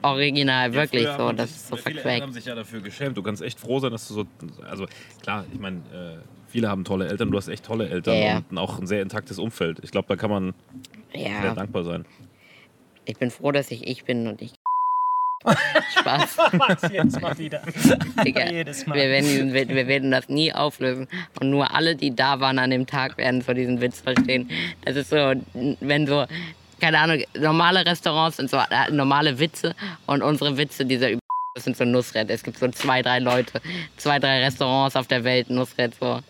Original, wirklich so, das ist so Viele Eltern verquackt. haben sich ja dafür geschämt. Du kannst echt froh sein, dass du so. Also klar, ich meine, äh, viele haben tolle Eltern. Du hast echt tolle Eltern Ja, ja. und auch ein sehr intaktes Umfeld. Ich glaube, da kann man sehr dankbar sein. Ich bin froh, dass ich ich bin und ich. Spaß, Was jetzt mal wieder? Digga. Jedes Mal. Wir werden, wir werden das nie auflösen. Und nur alle, die da waren an dem Tag, werden so diesen Witz verstehen. Das ist so, wenn so, keine Ahnung, normale Restaurants sind so äh, normale Witze und unsere Witze, dieser Üb das sind so Nussret. Es gibt so zwei, drei Leute, zwei, drei Restaurants auf der Welt, Nussret, so.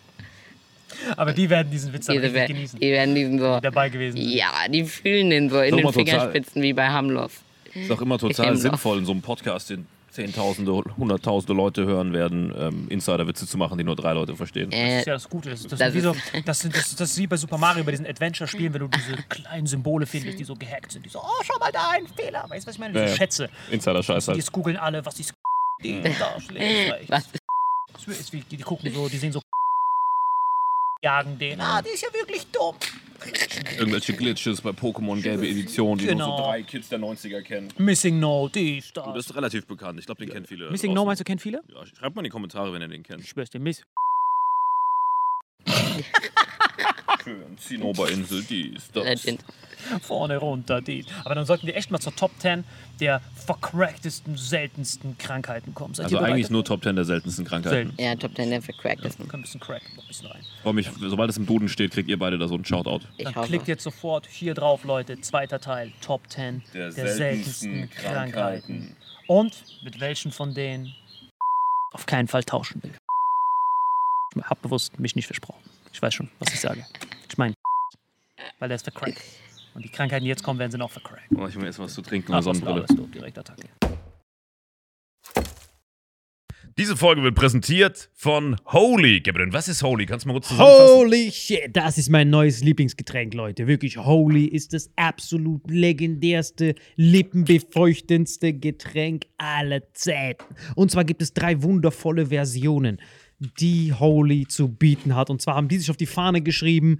Aber die werden diesen Witz richtig wer- genießen. die werden diesen so. dabei gewesen sind. Ja, die fühlen den so in den total. Fingerspitzen wie bei Hamlos. Ist auch immer total sinnvoll, in so einem Podcast, den Zehntausende, Hunderttausende Leute hören werden, ähm, Insider-Witze zu machen, die nur drei Leute verstehen. Das Äh, ist ja das Gute. Das, das, Das ist wie so, ist- das, sind- das, das ist wie bei Super Mario, bei diesen Adventure-Spielen, wenn du diese kleinen Symbole findest, die so gehackt sind. Die so, oh, schau mal da, ein Fehler. Weißt du, was ich meine? Diese Ja, ja. Schätze. Insider-Scheiß Die halt. jetzt googeln alle, was die die da schlägt. was? Das ist wie, die, die gucken so, die sehen so jagen den. Ah, die ist ja wirklich dumm. Irgendwelche Glitches bei Pokémon Gelbe Edition, die nur Genau. so drei Kids der 90er kennen. Missing No, dies, Du das. bist relativ bekannt. Ich glaube, den kennen viele. Missing No draußen. meinst du, kennen viele? Ja, schreibt mal in die Kommentare, wenn ihr den kennt. Ich schwör's dir, Miss. Schön. Zinnoberinsel, dies, das. Vorne runter, die. Aber dann sollten wir echt mal zur Top 10 der vercracktesten, seltensten Krankheiten kommen. Seid Also eigentlich nur Top 10 der seltensten Krankheiten. Selten. Ja, Top 10 der vercrackt ist. Wir können ein bisschen cracken, noch ein bisschen rein. Freue mich, sobald es im Duden steht, kriegt ihr beide da so einen Shoutout. Ich Dann hoffe. klickt jetzt sofort hier drauf, Leute. Zweiter Teil, Top 10 der, seltensten Krankheiten. Und mit welchen von denen auf keinen Fall tauschen will. Ich hab bewusst mich nicht versprochen. Ich weiß schon, was ich sage. Weil der ist vercrackt. Und die Krankheiten, die jetzt kommen, werden sie noch vercrackt. Oh, ich will jetzt was zu trinken und eine Sonnenbrille. laberst du? Direkt Attacke. Diese Folge wird präsentiert von Holy. Gabriel, was ist Holy? Kannst du mal kurz zusammenfassen? Holy shit, das ist mein neues Lieblingsgetränk, Leute. Wirklich, Holy ist das absolut legendärste, lippenbefeuchtendste Getränk aller Zeiten. Und zwar gibt es drei wundervolle Versionen. die Holy zu bieten hat. Und zwar haben die sich auf die Fahne geschrieben: